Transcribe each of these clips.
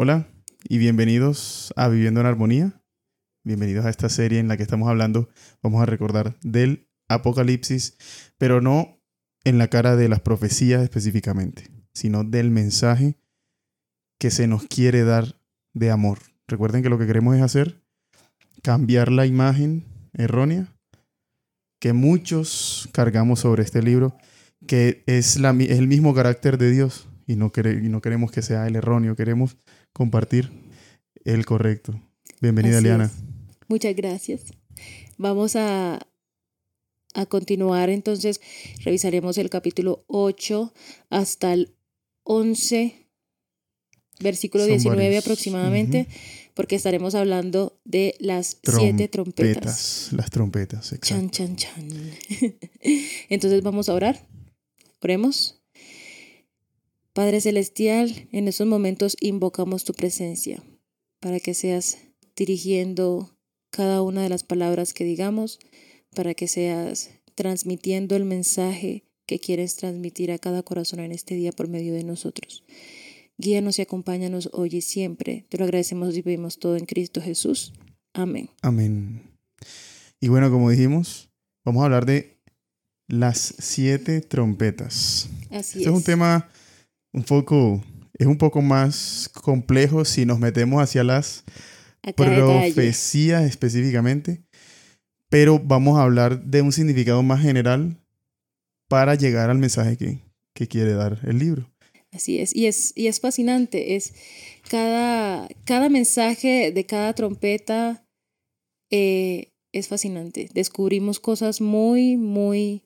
Hola y bienvenidos a Viviendo en Armonía. Bienvenidos a esta serie en la que estamos hablando, vamos a recordar, del Apocalipsis, pero no en la cara de las profecías específicamente, sino del mensaje que se nos quiere dar de amor. Recuerden que lo que queremos es hacer, cambiar la imagen errónea que muchos cargamos sobre este libro, que es, el mismo carácter de Dios y y no queremos que sea el erróneo, queremos compartir el correcto. Bienvenida, Liana. Muchas gracias. Vamos a, a continuar entonces, revisaremos el capítulo 8 hasta el 11, versículo 19 aproximadamente porque estaremos hablando de las siete trompetas. Las trompetas, exacto. Chan, chan, chan. Entonces vamos a orar. Oremos. Padre Celestial, en estos momentos invocamos tu presencia para que seas dirigiendo cada una de las palabras que digamos, para que seas transmitiendo el mensaje que quieres transmitir a cada corazón en este día por medio de nosotros. Guíanos y acompáñanos hoy y siempre. Te lo agradecemos y pedimos todo en Cristo Jesús. Amén. Amén. Y bueno, como dijimos, vamos a hablar de las siete trompetas. Así este es. un tema un poco, es un poco más complejo si nos metemos hacia las profecías específicamente, pero vamos a hablar de un significado más general para llegar al mensaje que, que quiere dar el libro. Así es, y es, y es fascinante, es cada, cada mensaje de cada trompeta eh, es fascinante. Descubrimos cosas muy, muy,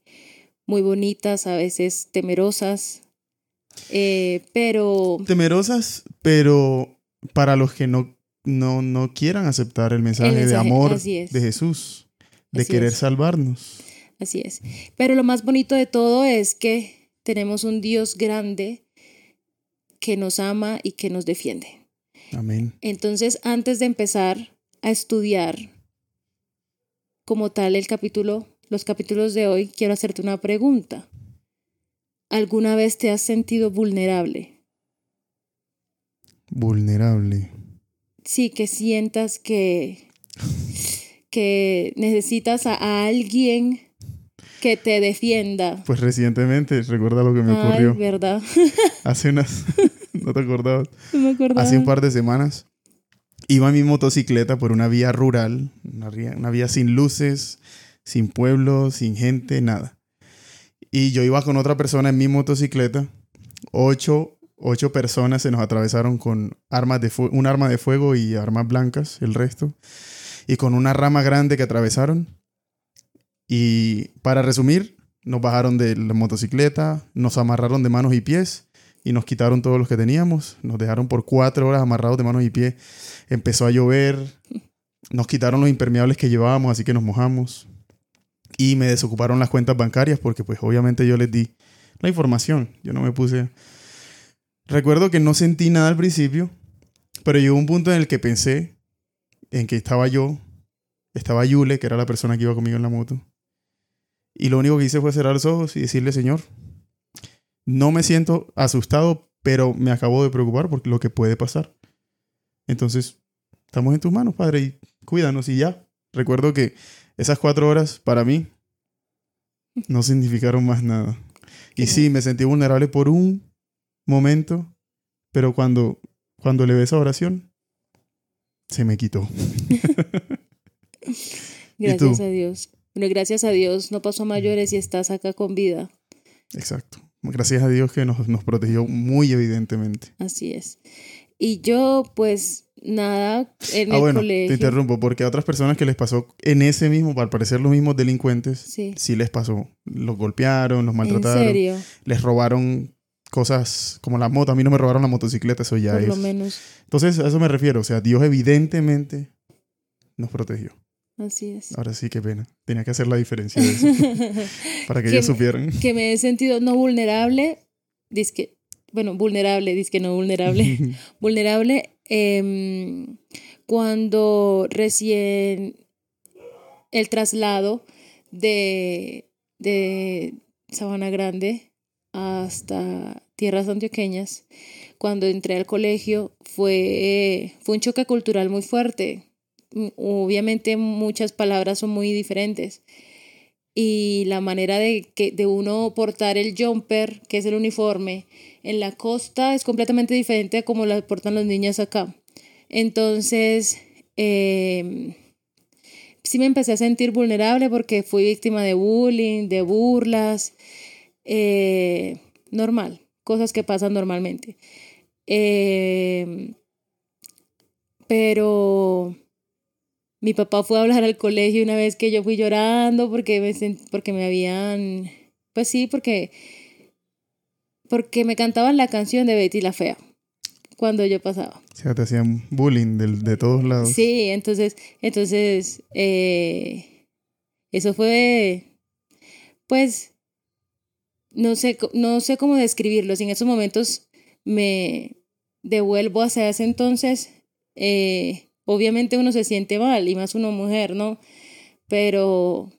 muy bonitas, a veces temerosas, eh, pero... Temerosas, pero para los que no, no, no quieran aceptar el mensaje, de amor de Jesús, de querer salvarnos. Así es. Pero lo más bonito de todo es que tenemos un Dios grande que nos ama y que nos defiende. Amén. Entonces, antes de empezar a estudiar como tal el capítulo, los capítulos de hoy, quiero hacerte una pregunta. ¿Alguna vez te has sentido vulnerable? Vulnerable. Sí, que sientas que, que necesitas a alguien que te defienda. Pues recientemente, recuerda lo que me ocurrió. Ay, verdad. Hace unas, no te acordabas. No me acordaba. Hace un par de semanas iba en mi motocicleta por una vía rural, una vía, una vía sin luces, sin pueblo, sin gente, nada. Y yo iba con otra persona en mi motocicleta. Ocho, ocho personas se nos atravesaron con armas de un arma de fuego y armas blancas, el resto. Y con una rama grande que atravesaron. Y para resumir, nos bajaron de la motocicleta, nos amarraron de manos y pies y nos quitaron todos los que teníamos. Nos dejaron por cuatro horas amarrados de manos y pies. Empezó a llover. Nos quitaron los impermeables que llevábamos, así que nos mojamos. Y me desocuparon las cuentas bancarias porque pues obviamente yo les di la información. Yo no me puse... Recuerdo que no sentí nada al principio, pero llegó un punto en el que pensé en que estaba yo, estaba Yule, que era la persona que iba conmigo en la moto, y lo único que hice fue cerrar los ojos y decirle, Señor, no me siento asustado, pero me acabo de preocupar por lo que puede pasar. Entonces, estamos en tus manos, Padre, y cuídanos y ya. Recuerdo que esas cuatro horas para mí no significaron más nada. Y sí, me sentí vulnerable por un momento, pero cuando, cuando le ve esa oración, se me quitó. Gracias a Dios. Bueno, gracias a Dios no pasó a mayores y estás acá con vida. Exacto. Gracias a Dios que nos, nos protegió muy evidentemente. Así es. Y yo, pues, nada, en ah, el bueno, colegio. Te interrumpo, porque a otras personas que les pasó en ese mismo, al parecer los mismos delincuentes, Sí. sí les pasó. Los golpearon, los maltrataron. ¿En serio? Les robaron cosas como la moto. A mí no me robaron la motocicleta, eso ya Por es. lo menos. Entonces, a eso me refiero. O sea, Dios evidentemente nos protegió. Así es. Ahora sí, qué pena. Tenía que hacer la diferencia de eso. para que ellos supieran. que me he sentido no vulnerable, disque, bueno, vulnerable, disque no vulnerable, vulnerable em, cuando recién el traslado de, de Sabana Grande hasta tierras antioqueñas, cuando entré al colegio fue, fue un choque cultural muy fuerte. Obviamente muchas palabras son muy diferentes y la manera de, que, de uno portar el jumper, que es el uniforme, en la costa es completamente diferente a como la portan los niños acá. Entonces, eh, sí me empecé a sentir vulnerable porque fui víctima de bullying, de burlas, eh, normal, cosas que pasan normalmente. Eh, pero mi papá fue a hablar al colegio una vez que yo fui llorando porque me, porque me habían, pues sí, porque, porque me cantaban la canción de Betty la Fea cuando yo pasaba. O sea, te hacían bullying de, de todos lados. Sí, entonces, entonces, eh, eso fue, pues, no sé, no sé cómo describirlo. En esos momentos me devuelvo hacia ese entonces. Eh, obviamente uno se siente mal, y más una mujer, ¿no? Pero,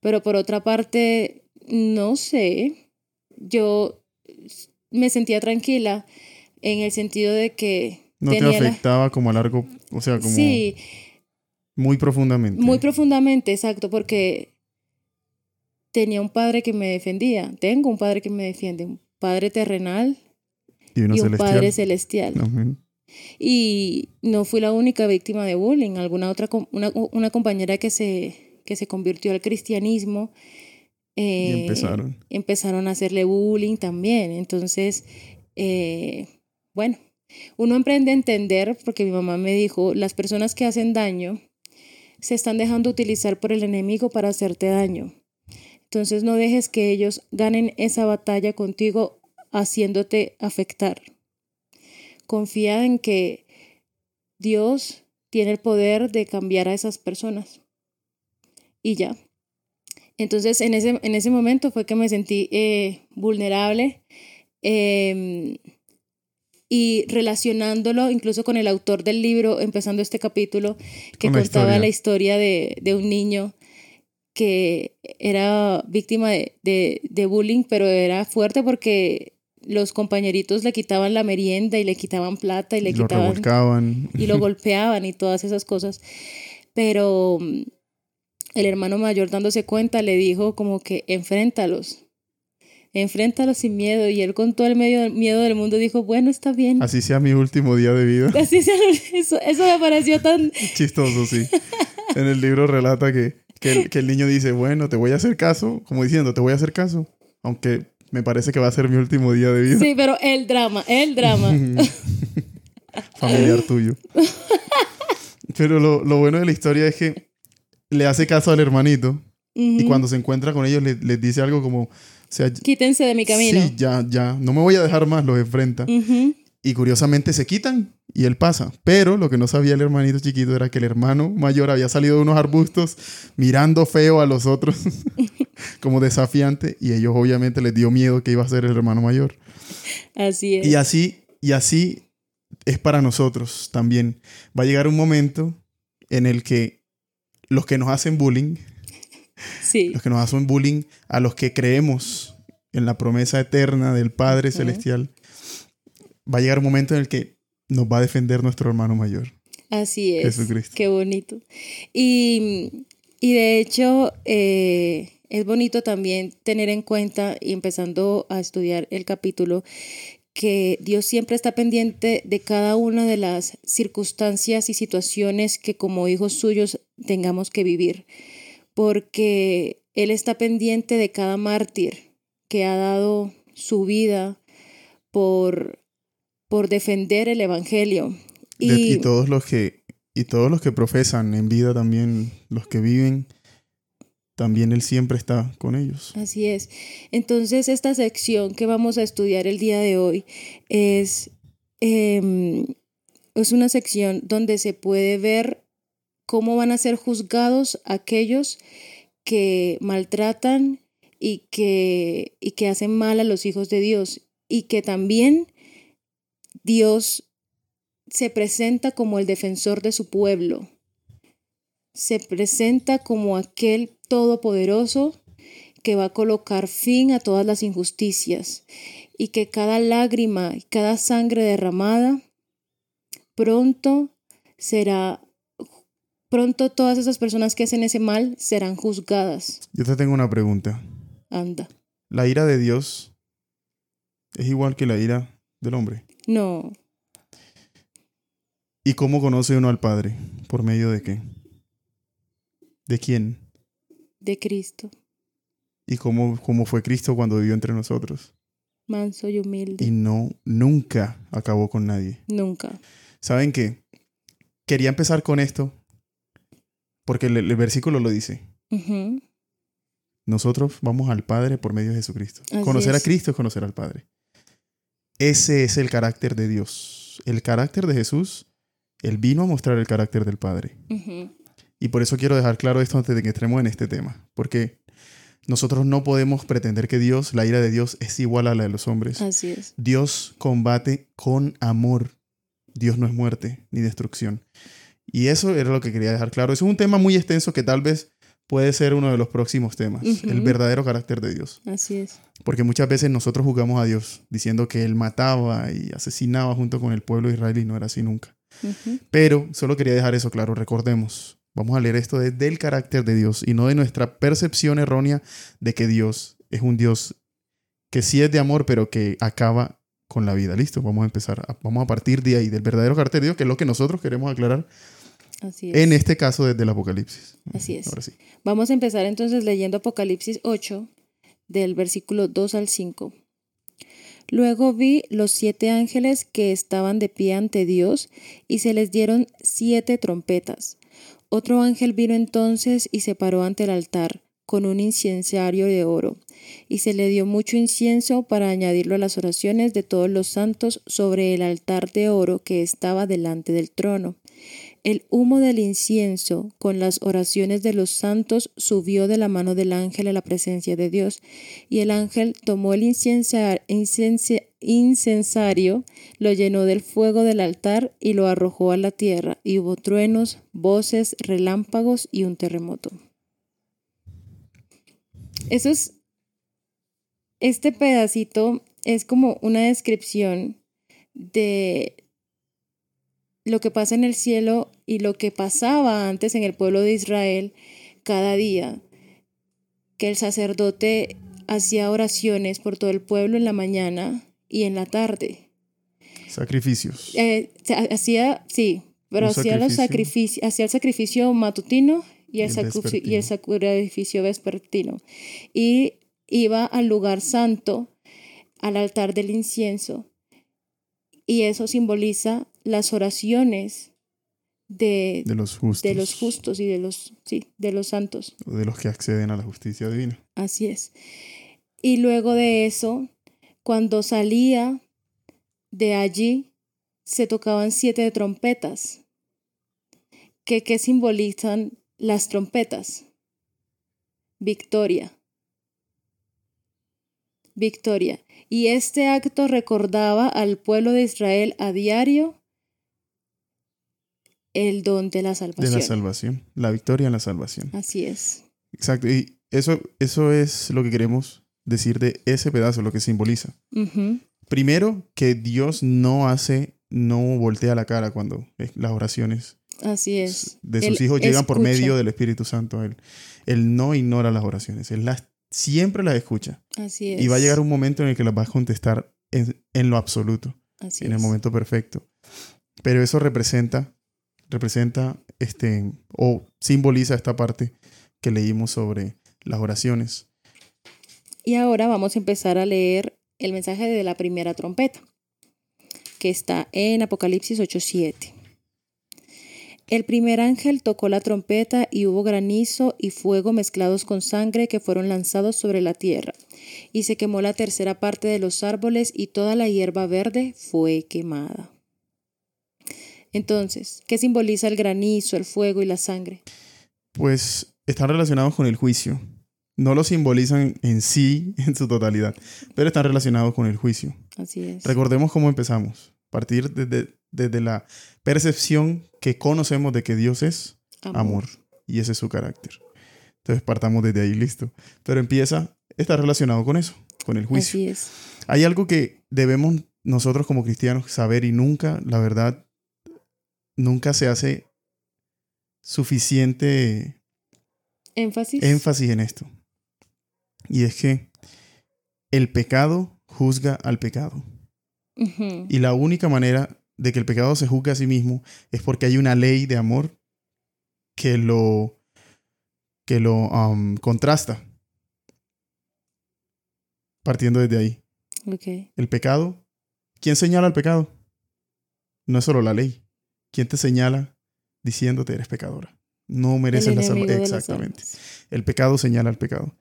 pero por otra parte, no sé, yo me sentía tranquila en el sentido de que... No te la- afectaba como a largo, o sea, como Sí, muy profundamente. muy profundamente, exacto, porque tenía un padre que me defendía, tengo un padre que me defiende, un padre terrenal y un celestial. padre celestial. Amén. Y no fui la única víctima de bullying. Alguna otra, una, una compañera que se, que se convirtió al cristianismo. Y eh, empezaron. empezaron a hacerle bullying también. Entonces, eh, bueno, uno emprende a entender, porque mi mamá me dijo, las personas que hacen daño se están dejando utilizar por el enemigo para hacerte daño. Entonces no dejes que ellos ganen esa batalla contigo haciéndote afectar. Confía en que Dios tiene el poder de cambiar a esas personas. Y ya. Entonces en ese, en ese momento fue que me sentí eh, vulnerable eh, y relacionándolo incluso con el autor del libro, empezando este capítulo, que contaba historia. la historia de, de un niño que era víctima de, de, de bullying, pero era fuerte porque los compañeritos le quitaban la merienda y le quitaban plata y le lo quitaban revolcaban. y lo golpeaban y todas esas cosas. Pero mm, el hermano mayor dándose cuenta le dijo como que enfréntalos, enfréntalos sin miedo. Y él con todo el medio, miedo del mundo dijo, bueno, está bien. Así sea mi último día de vida. Así sea, eso, eso me pareció tan... Chistoso, sí. En el libro relata que, que, el, que el niño dice, bueno, te voy a hacer caso, como diciendo, te voy a hacer caso, aunque me parece que va a ser mi último día de vida Sí, pero el drama, el drama. familiar tuyo. Pero lo, lo bueno de la historia es que le hace caso al hermanito y Ujú. cuando se encuentra con ellos le- les dice algo como, o sea, Quítense de mi camino. sí, ya, ya, no me voy a dejar más, los enfrenta. Ujú. Y curiosamente se quitan y él pasa. Pero lo que no sabía el hermanito chiquito era que el hermano mayor había salido de unos arbustos mirando feo a los otros, como desafiante, y ellos obviamente les dio miedo que iba a ser el hermano mayor. Así es. Y así, y así es para nosotros también. Va a llegar un momento en el que los que nos hacen bullying, Sí. los que nos hacen bullying a los que creemos en la promesa eterna del Padre. Celestial, va a llegar un momento en el que nos va a defender nuestro hermano mayor, Así es. Jesucristo. Qué bonito. Y, y de hecho, eh, es bonito también tener en cuenta, y empezando a estudiar el capítulo, que Dios siempre está pendiente de cada una de las circunstancias y situaciones que como hijos suyos tengamos que vivir, porque Él está pendiente de cada mártir que ha dado su vida por, por defender el Evangelio. De- y todos los que y todos los que profesan en vida también, los que viven, también Él siempre está con ellos. Así es. Entonces, esta sección que vamos a estudiar el día de hoy es, em, es una sección donde se puede ver cómo van a ser juzgados aquellos que maltratan y que, y que hacen mal a los hijos de Dios y que también Dios se presenta como el defensor de su pueblo, se presenta como aquel todopoderoso que va a colocar fin a todas las injusticias. y que cada lágrima y cada sangre derramada pronto será pronto todas esas personas que hacen ese mal serán juzgadas. Yo te tengo una pregunta. Anda. ¿La ira de Dios es igual que la ira del hombre? No, ¿Y cómo conoce uno al Padre? ¿Por medio de qué? ¿De quién? de Cristo, ¿Y cómo, cómo fue Cristo cuando vivió entre nosotros? manso y humilde. Y no, nunca acabó con nadie. Nunca. ¿Saben qué? Quería empezar con esto porque el, el versículo lo dice. Nosotros vamos al Padre por medio de Jesucristo. Así conocer a. Cristo es conocer al Padre. Ese es el carácter de Dios. El carácter de Jesús, Él vino a mostrar el carácter del Padre. Y por eso quiero dejar claro esto antes de que entremos en este tema. Porque nosotros no podemos pretender que Dios, la ira de Dios, es igual a la de los hombres. Así es. Dios combate con amor. Dios no es muerte ni destrucción. Y eso era lo que quería dejar claro. Eso es un tema muy extenso que tal vez puede ser uno de los próximos temas. El verdadero carácter de Dios. Así es. Porque muchas veces nosotros juzgamos a Dios diciendo que Él mataba y asesinaba junto con el pueblo de Israel y no era así nunca. Pero solo quería dejar eso claro. Recordemos, vamos a leer esto desde el carácter de Dios y no de nuestra percepción errónea de que Dios es un Dios que sí es de amor, pero que acaba con la vida. Listo, vamos a empezar. a- vamos a partir de ahí, del verdadero carácter de Dios, que es lo que nosotros queremos aclarar Así es. en este caso desde el Apocalipsis. Así es. Ahora sí. Vamos a empezar entonces leyendo Apocalipsis 8, del versículo 2 al 5. Luego vi los siete ángeles que estaban de pie ante Dios y se les dieron siete trompetas. Otro ángel vino entonces y se paró ante el altar con un incensario de oro, y se le dio mucho incienso para añadirlo a las oraciones de todos los santos sobre el altar de oro que estaba delante del trono. El humo del incienso con las oraciones de los santos subió de la mano del ángel a la presencia de Dios, y el ángel tomó el incensario, lo llenó del fuego del altar y lo arrojó a la tierra, y hubo truenos, voces, relámpagos y un terremoto. Eso es, este pedacito es como una descripción de lo que pasa en el cielo y lo que pasaba antes en el pueblo de Israel cada día, que el sacerdote hacía oraciones por todo el pueblo en la mañana y en la tarde. Sacrificios. Eh, hacía, sí, pero hacía los hacía el sacrificio matutino y el, Y sacrificio vespertino. Y iba al lugar santo, al altar del incienso, y eso simboliza las oraciones de, De los justos. de los justos y de los, sí, de los santos. De los que acceden a la justicia divina. Así es. Y luego de eso, cuando salía de allí, se tocaban siete trompetas. ¿Qué, qué simbolizan las trompetas? Victoria. Victoria. Y este acto recordaba al pueblo de Israel a diario el don de la De salvación. la salvación. La victoria en la salvación. Así es. Exacto. Y eso, eso es lo que queremos decir de ese pedazo, lo que simboliza. Primero, que Dios no hace, no voltea la cara cuando las oraciones Así es. de Él sus hijos llegan por medio del Espíritu Santo. Él, él no ignora las oraciones, Él las, siempre las escucha. Así es. Y va a llegar un momento en el que las va a contestar en, en lo absoluto, Así en el momento perfecto. Pero eso representa, representa, este, o simboliza esta parte que leímos sobre las oraciones. Y ahora vamos a empezar a leer el mensaje de la primera trompeta, que está en Apocalipsis 8:7. El primer ángel tocó la trompeta y hubo granizo y fuego mezclados con sangre que fueron lanzados sobre la tierra. Y se quemó la tercera parte de los árboles y toda la hierba verde fue quemada. Entonces, ¿qué simboliza el granizo, el fuego y la sangre? Pues están relacionados con el juicio. No lo simbolizan en sí, en su totalidad, pero están relacionados con el juicio. Así es. Recordemos cómo empezamos. Partir desde, desde la percepción que conocemos de que Dios es amor. Y ese es su carácter. Entonces partamos desde ahí, listo. Pero empieza está relacionado con eso, con el juicio. Así es. Hay algo que debemos nosotros como cristianos saber y nunca, la verdad, nunca se hace suficiente Énfasis. énfasis en esto. Y es que el pecado juzga al pecado. Y la única manera de que el pecado se juzgue a sí mismo es porque hay una ley de amor que lo, que lo um, contrasta. Partiendo desde ahí. El pecado. ¿Quién señala el pecado? No es solo la ley. ¿Quién te señala diciéndote eres pecadora? No mereces la salvación. Exactamente. El pecado señala al pecado.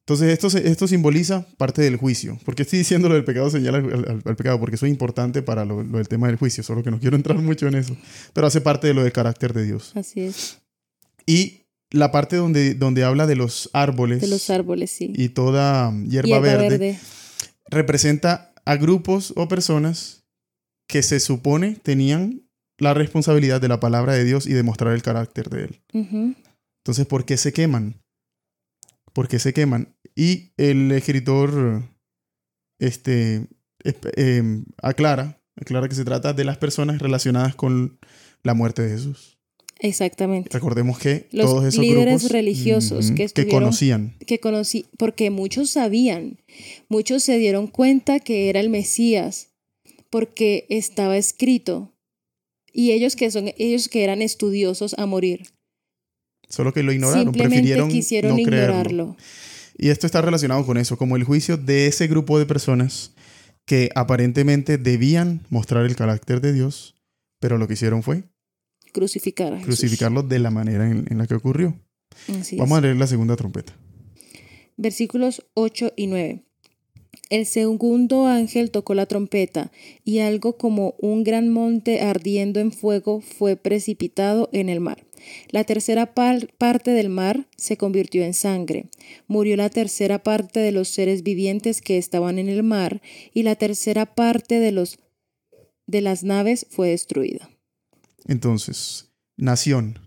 Entonces, esto, esto simboliza parte del juicio. ¿Por qué estoy diciendo lo del pecado señala al, al- al pecado? Porque eso es importante para lo, lo del tema del juicio, solo que no quiero entrar mucho en eso. Pero hace parte de lo del carácter de Dios. Así es. Y la parte donde, donde habla de los árboles De los árboles, sí. y toda hierba, Hierba verde, verde. representa a grupos o personas que se supone tenían la responsabilidad de la palabra de Dios y de mostrar el carácter de Él. Entonces, ¿por qué se queman? ¿Por qué se queman? Y el escritor este, eh, aclara, aclara que se trata de las personas relacionadas con la muerte de Jesús. Exactamente. Recordemos que Los todos esos líderes grupos religiosos que que conocían. que conocí, porque muchos sabían, muchos se dieron cuenta que era el Mesías, porque estaba escrito. Y ellos que son, ellos que eran estudiosos a morir, Solo que lo ignoraron, simplemente prefirieron quisieron no creerlo. ignorarlo. Y esto está relacionado con eso, como el juicio de ese grupo de personas que aparentemente debían mostrar el carácter de Dios, pero lo que hicieron fue Crucificar a Jesús. crucificarlo de la manera en, en la que ocurrió. Así es. Vamos a leer la segunda trompeta. Versículos 8 y 9. El segundo ángel tocó la trompeta, y algo como un gran monte ardiendo en fuego fue precipitado en el mar. La tercera par- parte del mar se convirtió en sangre. Murió la tercera parte de los seres vivientes que estaban en el mar, y la tercera parte de los de las naves fue destruida. Entonces, nación.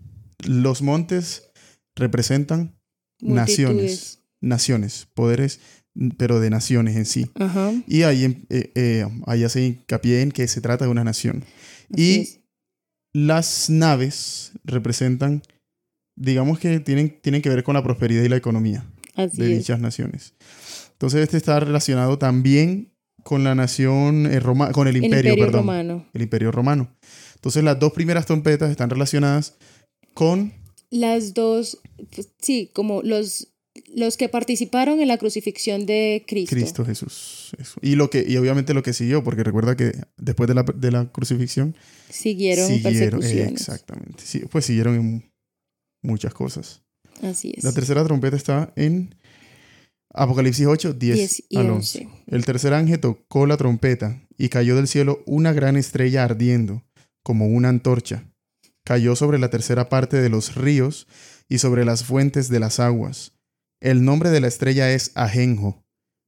Los montes representan naciones, naciones, poderes, pero de naciones en sí. Ajá. Y ahí, em- eh, eh, ahí hace hincapié en que se trata de una nación. así Y es. las naves representan, digamos que tienen, tienen que ver con la prosperidad y la economía Así de es. dichas naciones. Entonces este está relacionado también con la nación eh, Roma, con el El imperio, imperio perdón, romano. el imperio romano. Entonces las dos primeras trompetas están relacionadas con las dos, pues, sí, como los, los que participaron en la crucifixión de Cristo. Cristo Jesús. Eso. Y lo que y obviamente lo que siguió, porque recuerda que después de la, de la crucifixión Siguieron, siguieron, persecuciones. exactamente, sí, pues siguieron en muchas cosas. Así es. La tercera trompeta está en Apocalipsis 8, 10, 10 y al 11. 11. El tercer ángel tocó la trompeta y cayó del cielo una gran estrella ardiendo, como una antorcha. Cayó sobre la tercera parte de los ríos y sobre las fuentes de las aguas. El nombre de la estrella es Ajenjo.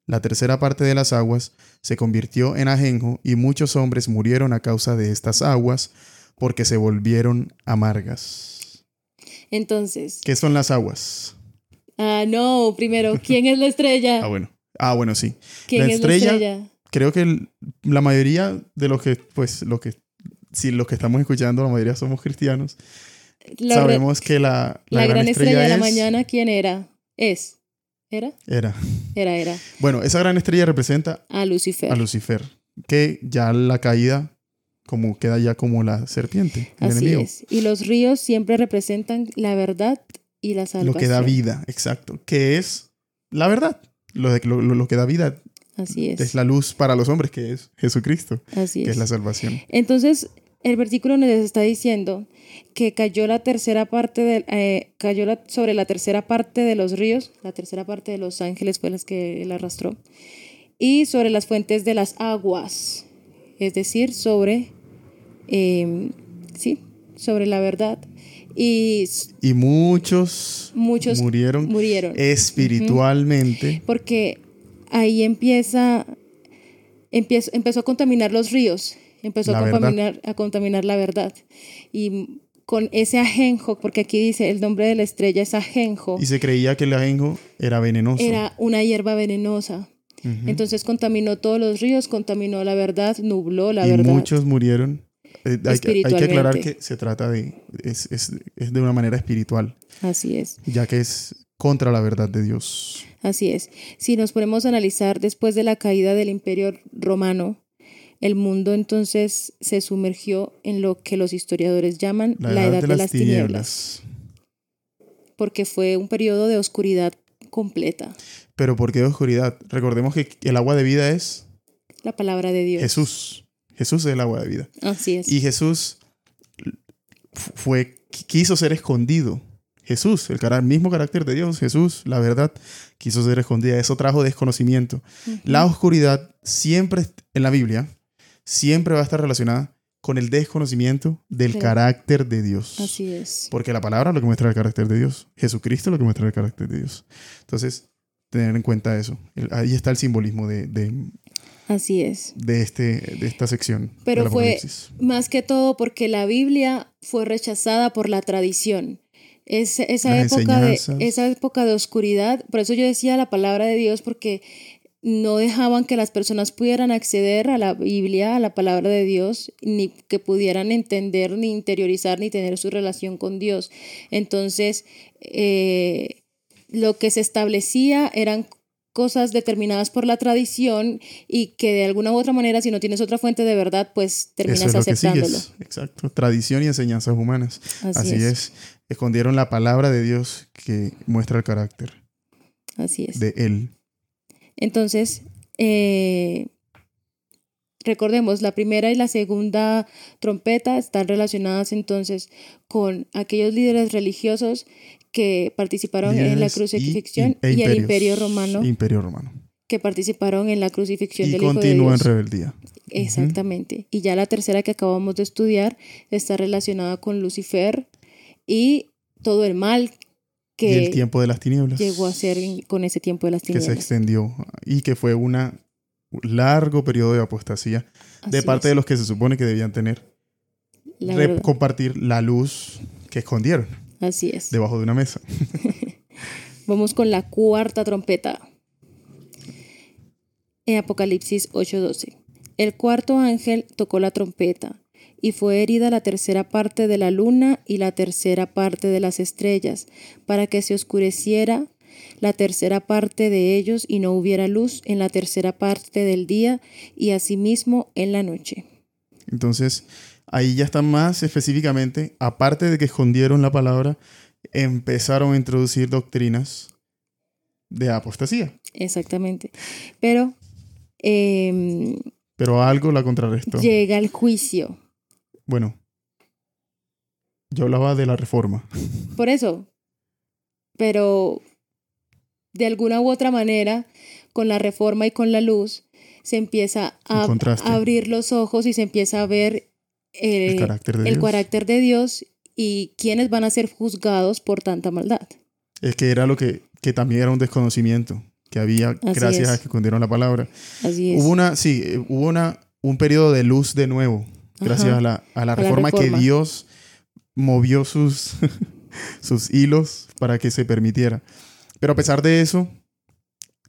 La tercera parte de las aguas se convirtió en ajenjo y muchos hombres murieron a causa de estas aguas porque se volvieron amargas. Entonces, ¿Qué son las aguas? ah, no, primero, ¿quién es la estrella? Ah, bueno. Ah, bueno, sí. ¿Quién la es estrella- la estrella? Creo que el- la mayoría de los que, pues, los que, si los que estamos escuchando, la mayoría somos cristianos, La, sabemos que la, la gran estrella de la es- mañana, ¿quién era? Es. ¿Era? Era. Era, era. Bueno, esa gran estrella representa A Lucifer. a Lucifer, que ya la caída como queda ya como la serpiente, el Así enemigo. es. Y los ríos siempre representan la verdad y la Lo salvación. que da vida, exacto, que es la verdad. Lo, de- lo, lo- lo que da vida Así es. es la luz para los hombres, que es Jesucristo, Así que es. es la salvación. Entonces, el versículo nos está diciendo que cayó la tercera parte de, eh, cayó la- sobre la tercera parte de los ríos, la tercera parte de los ángeles fue las que él arrastró, y sobre las fuentes de las aguas, es decir, sobre, eh, sí, sobre la verdad. Y Y muchos, muchos murieron murieron. espiritualmente. porque ahí empieza, empieza, empezó a contaminar los ríos, empezó a contaminar, a contaminar la verdad. Y con ese ajenjo, porque aquí dice el nombre de la estrella es ajenjo, Y se creía que el ajenjo era venenoso. era una hierba venenosa. Ujú. Entonces contaminó todos los ríos, contaminó la verdad, nubló la y verdad. muchos murieron. Eh, hay, que, hay que aclarar que se trata de. Es, es- es de una manera espiritual, Así es. ya que es contra la verdad de Dios. Así es. Si nos ponemos a analizar después de la caída del imperio romano, el mundo entonces se sumergió en lo que los historiadores llaman la, edad, de, las tinieblas, porque fue un periodo de oscuridad completa. Pero ¿por qué oscuridad? Recordemos que el agua de vida es La palabra de Dios. Jesús. Jesús es el agua de vida. Así es. Y Jesús fu- fue, quiso ser escondido. Jesús, el mismo carácter de Dios, Jesús, la verdad, quiso ser escondida. Eso trajo desconocimiento. La oscuridad siempre en la Biblia, siempre va a estar relacionada con el desconocimiento del Sí. carácter de Dios. Así es. Porque la palabra es lo que muestra el carácter de Dios. Jesucristo es lo que muestra el carácter de Dios. Entonces, tener en cuenta eso. Ahí está el simbolismo de, de, Así es. de este, de esta sección. Pero fue más que todo porque la Biblia fue rechazada por la tradición. Es, esa, Las época de, esa época de oscuridad, por eso yo decía la palabra de Dios, porque no dejaban que las personas pudieran acceder a la Biblia, a la palabra de Dios, ni que pudieran entender, ni interiorizar, ni tener su relación con Dios. Entonces, eh, lo que se establecía eran cosas determinadas por la tradición y que de alguna u otra manera, si no tienes otra fuente de verdad, pues terminas Eso es lo que aceptándolo. Exacto. Tradición y enseñanzas humanas. Así, Así, es. es. Escondieron la palabra de Dios que muestra el carácter Así es. de Él. Entonces, eh, recordemos, la primera y la segunda trompeta están relacionadas entonces con aquellos líderes religiosos que participaron en la crucifixión y, el imperio romano Imperio romano. que participaron en la crucifixión Y del Hijo de continúa en Dios. rebeldía. Exactamente. Y ya la tercera que acabamos de estudiar está relacionada con Lucifer y todo el mal y el tiempo de las tinieblas. llegó a ser con ese tiempo de las que se tinieblas. extendió y que fue un largo periodo de apostasía de parte es. de los que se supone que debían tener, La compartir la luz que escondieron Así es. debajo de una mesa. Vamos con la cuarta trompeta. En Apocalipsis 8:12. El cuarto ángel tocó la trompeta y fue herida la tercera parte de la luna y la tercera parte de las estrellas, para que se oscureciera la tercera parte de ellos y no hubiera luz en la tercera parte del día y asimismo en la noche. Entonces, ahí ya está más específicamente, aparte de que escondieron la palabra, empezaron a introducir doctrinas de apostasía. Exactamente. Pero em, Pero algo la contrarrestó. llega el juicio. Bueno, yo hablaba de la reforma. Por eso. Pero de alguna u otra manera, con la reforma y con la luz, se empieza a, abrir los ojos y se empieza a ver el carácter de el Dios. carácter de Dios y quiénes van a ser juzgados por tanta maldad. Es que era lo que, que también era un desconocimiento que había Así gracias es. a que escondieron la palabra. Así es. Hubo una, sí, hubo una, un periodo de luz de nuevo, gracias a la, a la A la reforma, reforma. que Dios movió sus, sus hilos para que se permitiera. Pero a pesar de eso,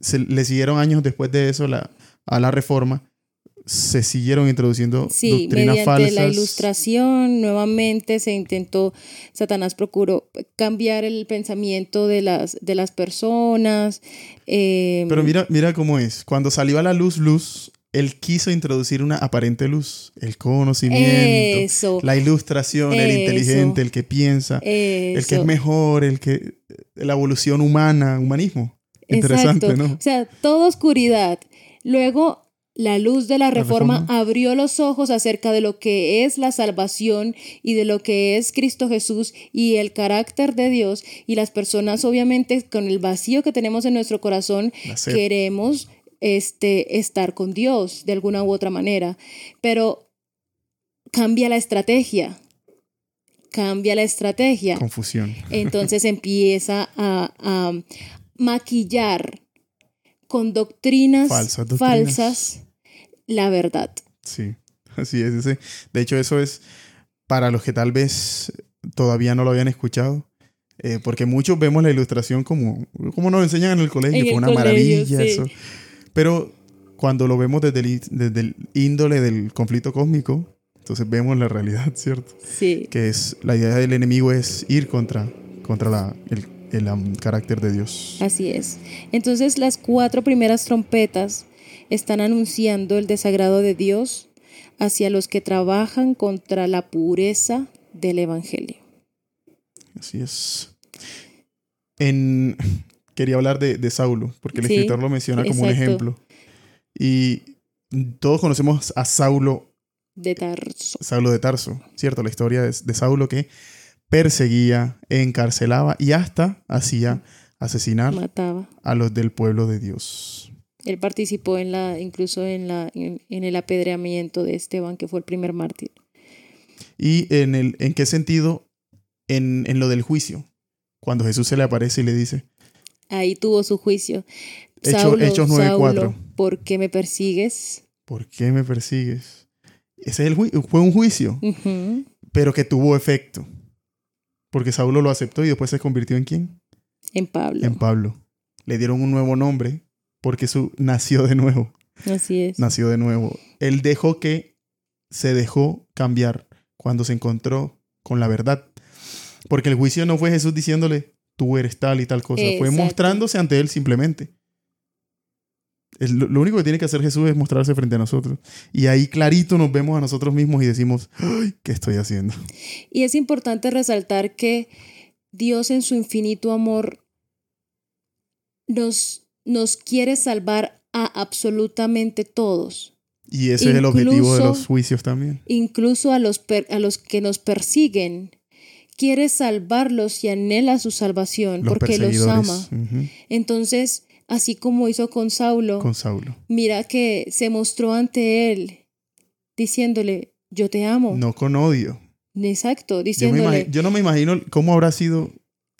se, le siguieron años después de eso la, a la reforma, se siguieron introduciendo Sí, doctrinas mediante falsas. la ilustración, nuevamente se intentó, Satanás procuró cambiar el pensamiento de las, de las personas. eh, Pero mira, mira cómo es. Cuando salió a la luz, luz, él quiso introducir una aparente luz. El conocimiento, eso, la ilustración, el inteligente, el que piensa, el que es mejor, el que la evolución humana, humanismo. Interesante, Exacto. ¿no? O sea, toda oscuridad. Luego, la luz de la reforma, reforma. abrió los ojos acerca de lo que es la salvación y de lo que es Cristo Jesús y el carácter de Dios. Y las personas, obviamente, con el vacío que tenemos en nuestro corazón, queremos este, estar con Dios de alguna u otra manera. Pero cambia la estrategia. Cambia la estrategia. Confusión. Entonces empieza a, a maquillar con doctrinas, Falsas doctrinas. falsas la verdad. Sí, así es. ese- De hecho, eso es para los que tal vez todavía no lo habían escuchado. Eh, porque muchos vemos la ilustración como, como nos enseñan en el colegio, En fue el una colegio, maravilla sí. eso. Pero cuando lo vemos desde el, desde el índole del conflicto cósmico, entonces vemos la realidad, ¿cierto? Sí. Que es la idea del enemigo es ir contra, contra la, el, el, um, carácter de Dios. Así es. Entonces las cuatro primeras trompetas están anunciando el desagrado de Dios hacia los que trabajan contra la pureza del Evangelio. Así es. En, quería hablar de, de Saulo, porque el Sí, escritor lo menciona como un ejemplo. Y todos conocemos a Saulo, De Tarso. Saulo de Tarso, ¿cierto? La historia de, de Saulo que perseguía, encarcelaba y hasta hacía asesinar Mataba. a los del pueblo de Dios. Él participó en la, incluso en la, en, en el apedreamiento de Esteban, que fue el primer mártir. ¿Y en, el, en qué sentido? En, en lo del juicio. Cuando Jesús se le aparece y le dice, Ahí tuvo su juicio. Hecho- Saulo, Hechos 9:4. Saulo, ¿por qué me persigues? ¿por qué me persigues? Ese es el ju- fue un juicio. Pero que tuvo efecto. Porque Saulo lo aceptó y después se convirtió en quién? En Pablo. En Pablo. Le dieron un nuevo nombre porque su, nació de nuevo. Así es. Nació de nuevo. Él dejó que se dejó cambiar cuando se encontró con la verdad. Porque el juicio no fue Jesús diciéndole, tú eres tal y tal cosa. Fue mostrándose ante él simplemente. Lo, único que tiene que hacer Jesús es mostrarse frente a nosotros. Y ahí clarito nos vemos a nosotros mismos y decimos, "Ay, ¿qué estoy haciendo? Y es importante resaltar que Dios en su infinito amor nos, nos quiere salvar a absolutamente todos, Y ese es el objetivo de los juicios también. incluso a los, per- a los que nos persiguen. Quiere salvarlos y anhela su salvación Los porque los ama. Entonces, así como hizo con Saulo, Con Saulo. mira que se mostró ante él diciéndole, yo te amo. No con odio. Exacto, Yo, me diciéndole, yo no me imagino cómo habrá sido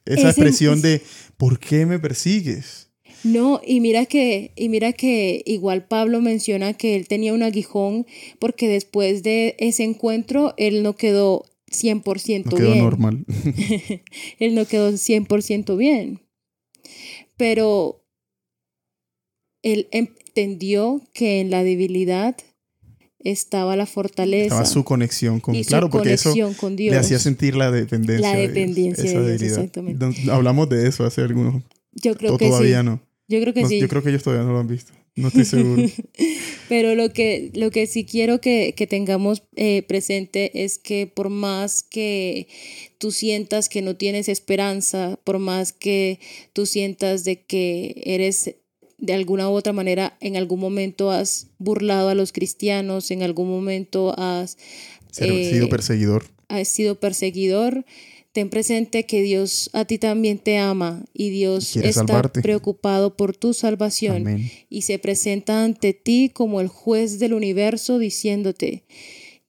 esa expresión es- de ¿por qué me persigues? No, y mira que, y mira que igual Pablo menciona que él tenía un aguijón porque después de ese encuentro él no quedó 100% No quedó bien. normal. Él no quedó 100% bien. Pero él entendió que en la debilidad estaba la fortaleza Estaba su conexión con y su Claro, porque eso con Dios. le hacía sentir la dependencia. La de Dios, dependencia de Dios, exactamente. Hablamos de eso hace algunos. Yo creo o que todavía sí. no. Yo creo que No, sí. Yo creo que ellos todavía no lo han visto. No estoy seguro. Pero lo que, lo que sí quiero que, que tengamos eh, presente es que por más que tú sientas que no tienes esperanza, por más que tú sientas de que eres de alguna u otra manera, en algún momento has burlado a los cristianos, en algún momento has, Ser, Eh, sido perseguidor. has sido perseguidor, ten presente que Dios a ti también te ama y Dios Quiere está salvarte. preocupado por tu salvación Amén. y se presenta ante ti como el juez del universo diciéndote,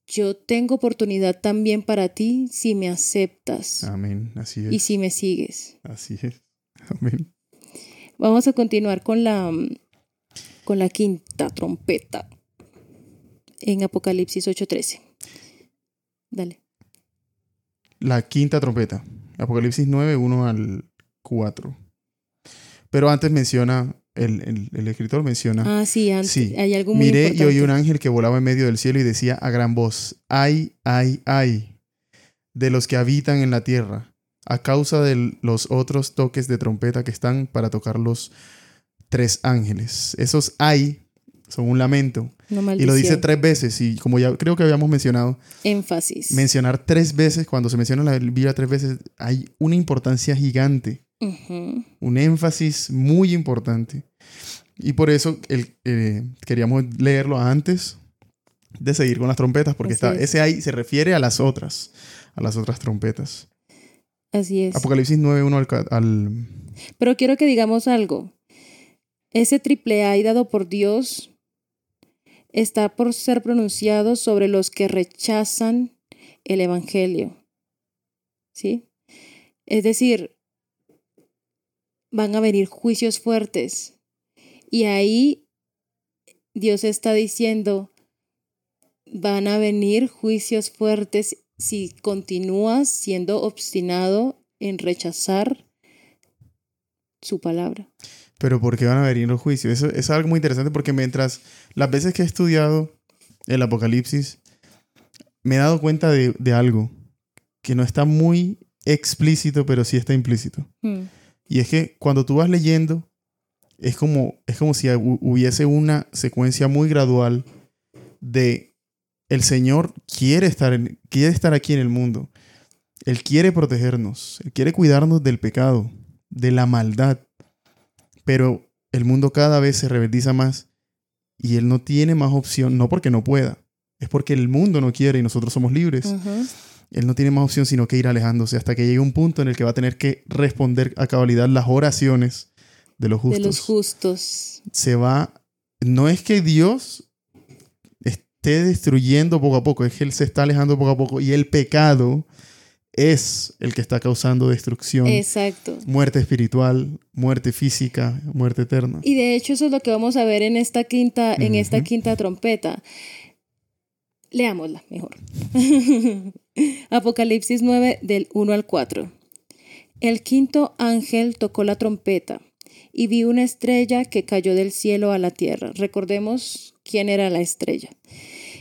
yo tengo oportunidad también para ti si me aceptas Amén. Así es. y si me sigues. Así es. Amén. Vamos a continuar con la, con la quinta trompeta en Apocalipsis 8:13. Dale. La quinta trompeta. Apocalipsis 9, 1 al 4. Pero antes menciona, el, el- el escritor menciona, Ah, sí, antes, Sí. hay algo muy miré y oí un ángel que volaba en medio del cielo y decía a gran voz, ay, ay, ay, de los que habitan en la tierra, a causa de los otros toques de trompeta que están para tocar los tres ángeles. Esos ay son un lamento. Y lo dice tres veces y como ya creo que habíamos mencionado, Énfasis. mencionar tres veces, cuando se menciona la Biblia tres veces, hay una importancia gigante, un énfasis muy importante. Y por eso el- eh, queríamos leerlo antes de seguir con las trompetas, porque está, es. ese ahí se refiere a las otras, a las otras trompetas. Así es. Apocalipsis 9.1 al, al... Pero quiero que digamos algo. Ese triple A dado por Dios está por ser pronunciado sobre los que rechazan el Evangelio. ¿Sí? Es decir, van a venir juicios fuertes. Y ahí Dios está diciendo, van a venir juicios fuertes si continúas siendo obstinado en rechazar su palabra. Pero ¿por qué van a venir los juicios? Eso, es algo muy interesante porque mientras las veces que he estudiado el Apocalipsis, me he dado cuenta de, de algo que no está muy explícito, pero sí está implícito. Hmm. Y es que cuando tú vas leyendo, es como, es como si hu- hubiese una secuencia muy gradual de el Señor quiere estar, en- quiere estar aquí en el mundo. Él quiere protegernos. Él quiere cuidarnos del pecado, de la maldad. Pero el mundo cada vez se rebeldiza más y Él no tiene más opción, no porque no pueda, es porque el mundo no quiere y nosotros somos libres. Él no tiene más opción sino que ir alejándose hasta que llegue un punto en el que va a tener que responder a cabalidad las oraciones de los justos. De los justos. Se va. No es que Dios esté destruyendo poco a poco, es que Él se está alejando poco a poco y el pecado es el que está causando destrucción, Exacto. muerte espiritual, muerte física, muerte eterna. Y de hecho eso es lo que vamos a ver en esta quinta, en esta quinta trompeta. Leámosla mejor. Apocalipsis 9 del 1 al 4. El quinto ángel tocó la trompeta y vi una estrella que cayó del cielo a la tierra. Recordemos quién era la estrella.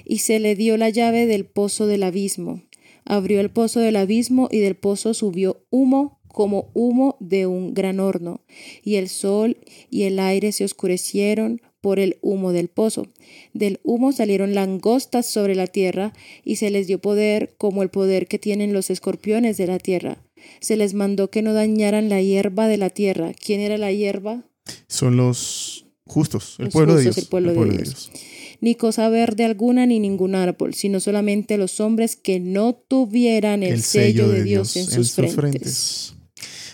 Y se le dio la llave del pozo del abismo. Abrió el pozo del abismo y del pozo subió humo como humo de un gran horno. Y el sol y el aire se oscurecieron por el humo del pozo. Del humo salieron langostas sobre la tierra y se les dio poder como el poder que tienen los escorpiones de la tierra. Se les mandó que no dañaran la hierba de la tierra. ¿Quién era la hierba? Son los justos, el Los pueblo de Dios. el pueblo de Dios. Ni cosa verde alguna ni ningún árbol, sino solamente los hombres que no tuvieran el, sello, de Dios, en sus, frentes.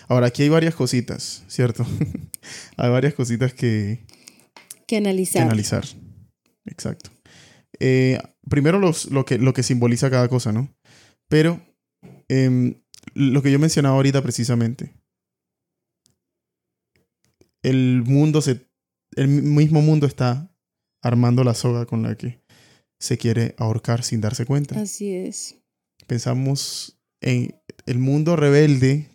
Ahora, aquí hay varias cositas, ¿cierto? hay varias cositas que, Que que analizar. analizar. Exacto. Eh, primero los, lo, que, lo que simboliza cada cosa, ¿no? Pero em, lo que yo mencionaba ahorita precisamente. El mundo se... El mismo mundo está armando la soga con la que se quiere ahorcar sin darse cuenta. Así es. Pensamos en el mundo rebelde,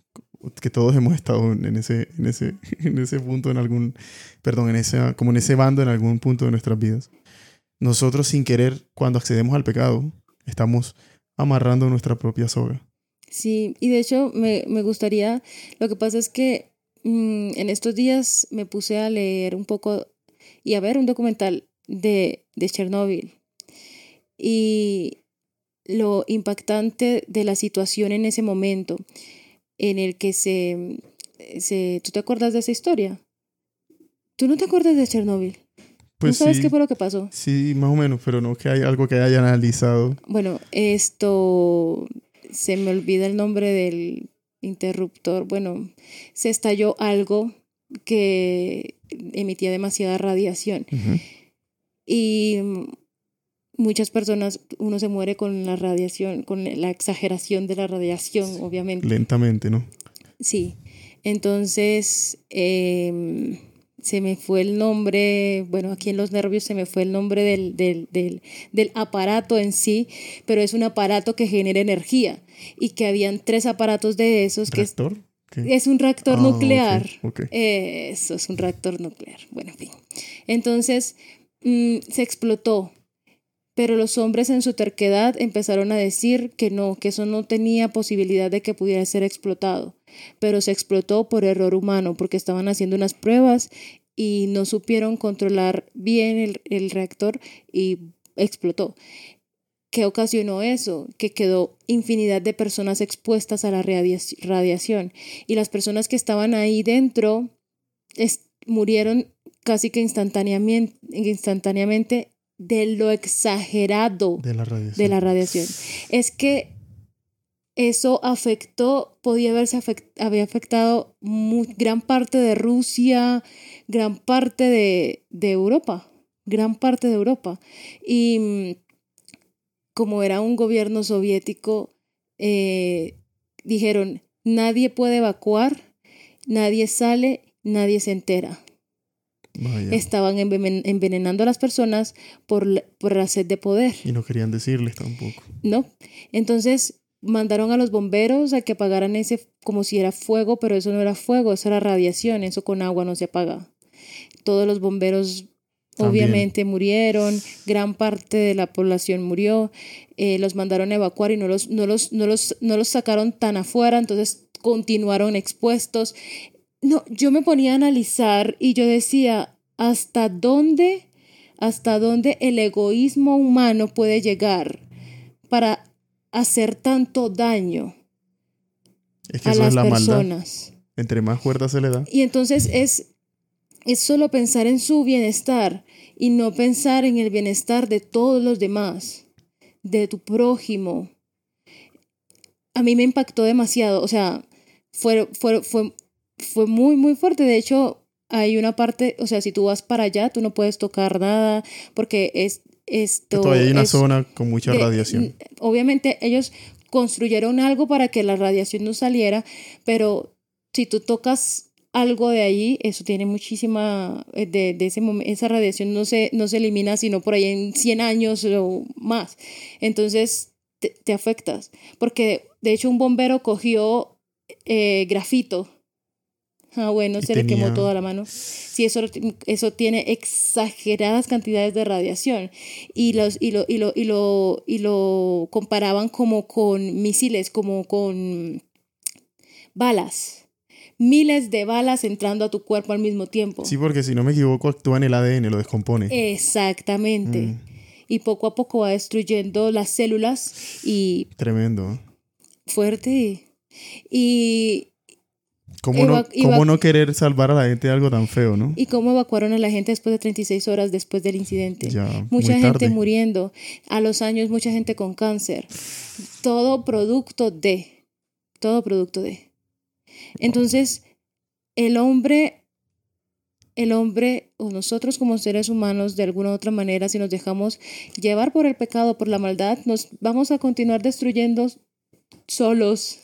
que todos hemos estado en ese, en ese, en ese punto, en algún, perdón, en ese, como en ese bando en algún punto de nuestras vidas. Nosotros sin querer, cuando accedemos al pecado, estamos amarrando nuestra propia soga. Sí, y de hecho me, me gustaría, lo que pasa es que mm, en estos días me puse a leer un poco y a ver un documental de, de Chernóbil y lo impactante de la situación en ese momento en el que se, se... ¿Tú te acuerdas de esa historia? ¿Tú no te acuerdas de Chernóbil? Pues ¿No sabes sí, qué fue lo que pasó? sí, más o menos, pero no que hay algo que haya analizado. Bueno, esto se me olvida el nombre del interruptor. Bueno, se estalló algo que emitía demasiada radiación. Y mm, muchas personas, uno se muere con la radiación, con la exageración de la radiación, obviamente. Lentamente, ¿no? Sí, entonces em, se me fue el nombre, bueno, aquí en los nervios se me fue el nombre del, del, del, del aparato en sí, pero es un aparato que genera energía y que habían tres aparatos de esos que es, ¿Reactor? ¿Qué? es un reactor Ah, nuclear. Eso es un reactor nuclear. Bueno, en fin. Entonces mm, se explotó, pero los hombres en su terquedad empezaron a decir que no, que eso no tenía posibilidad de que pudiera ser explotado, pero se explotó por error humano, porque estaban haciendo unas pruebas y no supieron controlar bien el, el reactor y explotó. ¿Qué ocasionó eso? Que quedó infinidad de personas expuestas a la radiaci- radiación y las personas que estaban ahí dentro murieron casi que instantáneamente, instantáneamente de lo exagerado De la radiación. de la radiación. Es que eso afectó, podía haberse afect- había afectado gran parte de Rusia, gran parte de, de Europa, gran parte de Europa. Y mm, como era un gobierno soviético, eh, dijeron, nadie puede evacuar, nadie sale, nadie se entera. Vaya. Estaban enven- envenenando a las personas por, la- por la sed de poder. Y no querían decirles tampoco. ¿no? Entonces, mandaron a los bomberos a que apagaran ese como si era fuego, pero eso no era fuego, eso era radiación, eso con agua no se apaga. Todos los bomberos También. obviamente murieron, gran parte de la población murió, eh, los mandaron a evacuar y no los, no, los, no, los, no los sacaron tan afuera, entonces continuaron expuestos. No, yo me ponía a analizar y yo decía, ¿hasta dónde, hasta dónde el egoísmo humano puede llegar para hacer tanto daño Es que a eso las es la maldad. personas? Entre más cuerda se le da. Y entonces es, es solo pensar en su bienestar y no pensar en el bienestar de todos los demás, de tu prójimo. A mí me impactó demasiado, o sea, fue, fue, fue, fue muy, muy fuerte. De hecho, hay una parte, o sea, si tú vas para allá, tú no puedes tocar nada porque es esto... Todavía hay una es- zona con mucha de- radiación. Obviamente ellos construyeron algo para que la radiación no saliera, pero si tú tocas algo de allí, eso tiene muchísima, eh, de, de ese momen- esa radiación no se, no se elimina sino por ahí en 100 años o más. Entonces te, te afectas, porque de hecho un bombero cogió eh, grafito. Ah, bueno, se le quemó toda la mano. Sí, eso, eso tiene exageradas cantidades de radiación y, los, y, lo, y, lo, y, lo, y lo comparaban como con misiles, como con balas. Miles de balas entrando a tu cuerpo al mismo tiempo. Sí, porque si no me equivoco, actúa en el ADN, lo descompone. Exactamente. Mm. Y poco a poco va destruyendo las células y Tremendo. fuerte. Y, ¿Cómo, no, cómo querer salvar a la gente de algo tan feo, no? y cómo evacuaron a la gente después de 36 horas después del incidente. Ya, mucha gente tarde. muriendo, a los años mucha gente con cáncer, todo producto de, todo producto de. Entonces, el hombre, el hombre o nosotros como seres humanos, de alguna u otra manera, si nos dejamos llevar por el pecado, por la maldad, nos vamos a continuar destruyendo solos,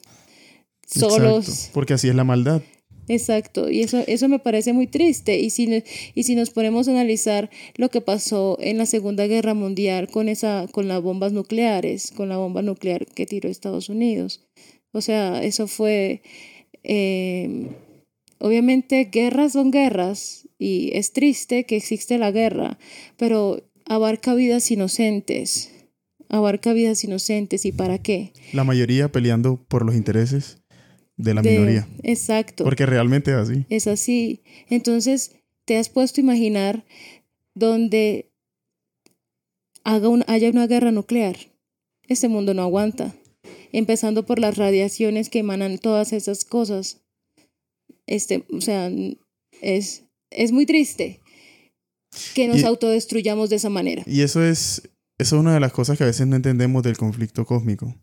solos. Exacto, porque así es la maldad. Exacto, y eso, eso me parece muy triste. Y si, y si nos ponemos a analizar lo que pasó en la Segunda Guerra Mundial con, esa, con las bombas nucleares, con la bomba nuclear que tiró Estados Unidos. O sea, eso fue... eh, obviamente guerras son guerras y es triste que existe la guerra, pero abarca vidas inocentes. Abarca vidas inocentes. ¿Y para qué? La mayoría peleando por los intereses de la De- minoría. Exacto. Porque realmente es así. Es así. Entonces, te has puesto a imaginar donde haga un- haya una guerra nuclear. Este mundo no aguanta. Empezando por las radiaciones que emanan todas esas cosas. Este, o sea, es, es muy triste que nos Y- autodestruyamos de esa manera. Y eso es, eso es una de las cosas que a veces no entendemos del conflicto cósmico.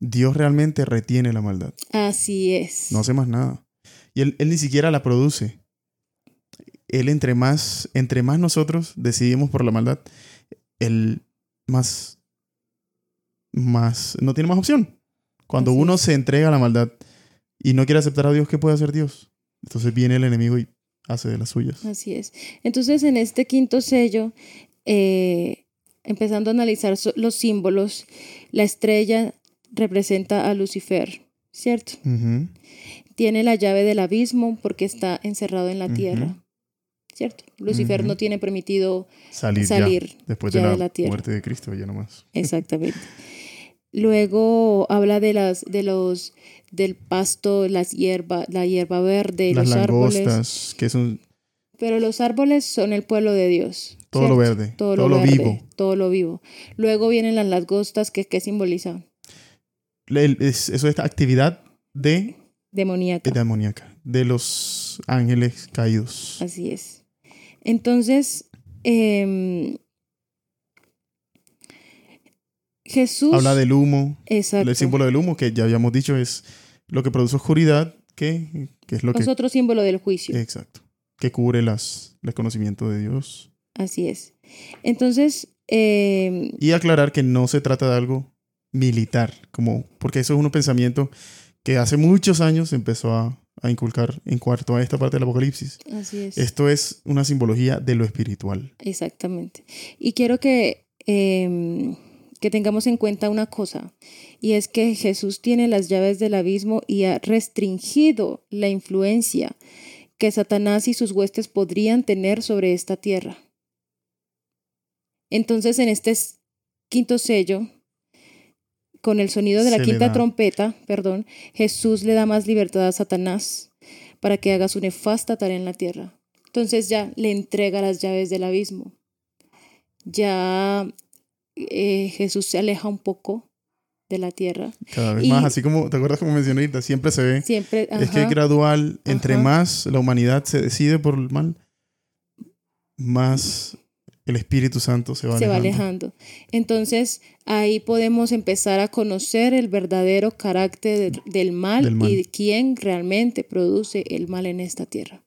Dios realmente retiene la maldad. Así es. No hace más nada. Y él, él ni siquiera la produce. Él entre más, entre más nosotros decidimos por la maldad, él más, más, no tiene más opción. Cuando Así uno es. se entrega a la maldad y no quiere aceptar a Dios, ¿qué puede hacer Dios? Entonces viene el enemigo y hace de las suyas. Así es. Entonces, en este quinto sello, eh, empezando a analizar los símbolos, la estrella representa a Lucifer, ¿cierto? Tiene la llave del abismo porque está encerrado en la tierra, ¿cierto? Lucifer no tiene permitido Salir, salir ya, después ya de la, de la tierra. muerte de Cristo, ya nomás. Exactamente. Luego habla de las, de los, del pasto, las hierba, la hierba verde, Las los árboles. que son Pero los árboles son el pueblo de Dios. todo lo verde, todo, todo, lo, verde, vivo. todo lo vivo. Luego vienen las langostas que, que simbolizan eso es actividad de demoníaca. demoníaca, de los ángeles caídos. Así es. Entonces, em, Jesús. Habla del humo, Exacto. el símbolo del humo, que ya habíamos dicho es lo que produce oscuridad, que, que es lo que... Es otro símbolo del juicio. Exacto. Que cubre las, el conocimiento de Dios. Así es. Entonces, em, Y aclarar que no se trata de algo militar, como, porque eso es un pensamiento que hace muchos años empezó a, a inculcar en cuarto a esta parte del Apocalipsis. así es. Esto es una simbología de lo espiritual. Exactamente. Y quiero que, em, que tengamos en cuenta una cosa, y es que Jesús tiene las llaves del abismo y ha restringido la influencia que Satanás y sus huestes podrían tener sobre esta tierra. Entonces, en este quinto sello, con el sonido de la quinta trompeta, perdón, Jesús le da más libertad a Satanás para que haga su nefasta tarea en la tierra. Entonces ya le entrega las llaves del abismo. Ya eh, Jesús se aleja un poco de la tierra. Cada vez Y- más, así como, ¿te acuerdas como mencioné ahorita? Siempre se ve. Siempre, Es que es ajá, gradual. Entre Ajá. más la humanidad se decide por el mal, más el Espíritu Santo se va se va alejando. alejando. Entonces ahí podemos empezar a conocer el verdadero carácter de- del mal, Del mal. y quién realmente produce el mal en esta tierra.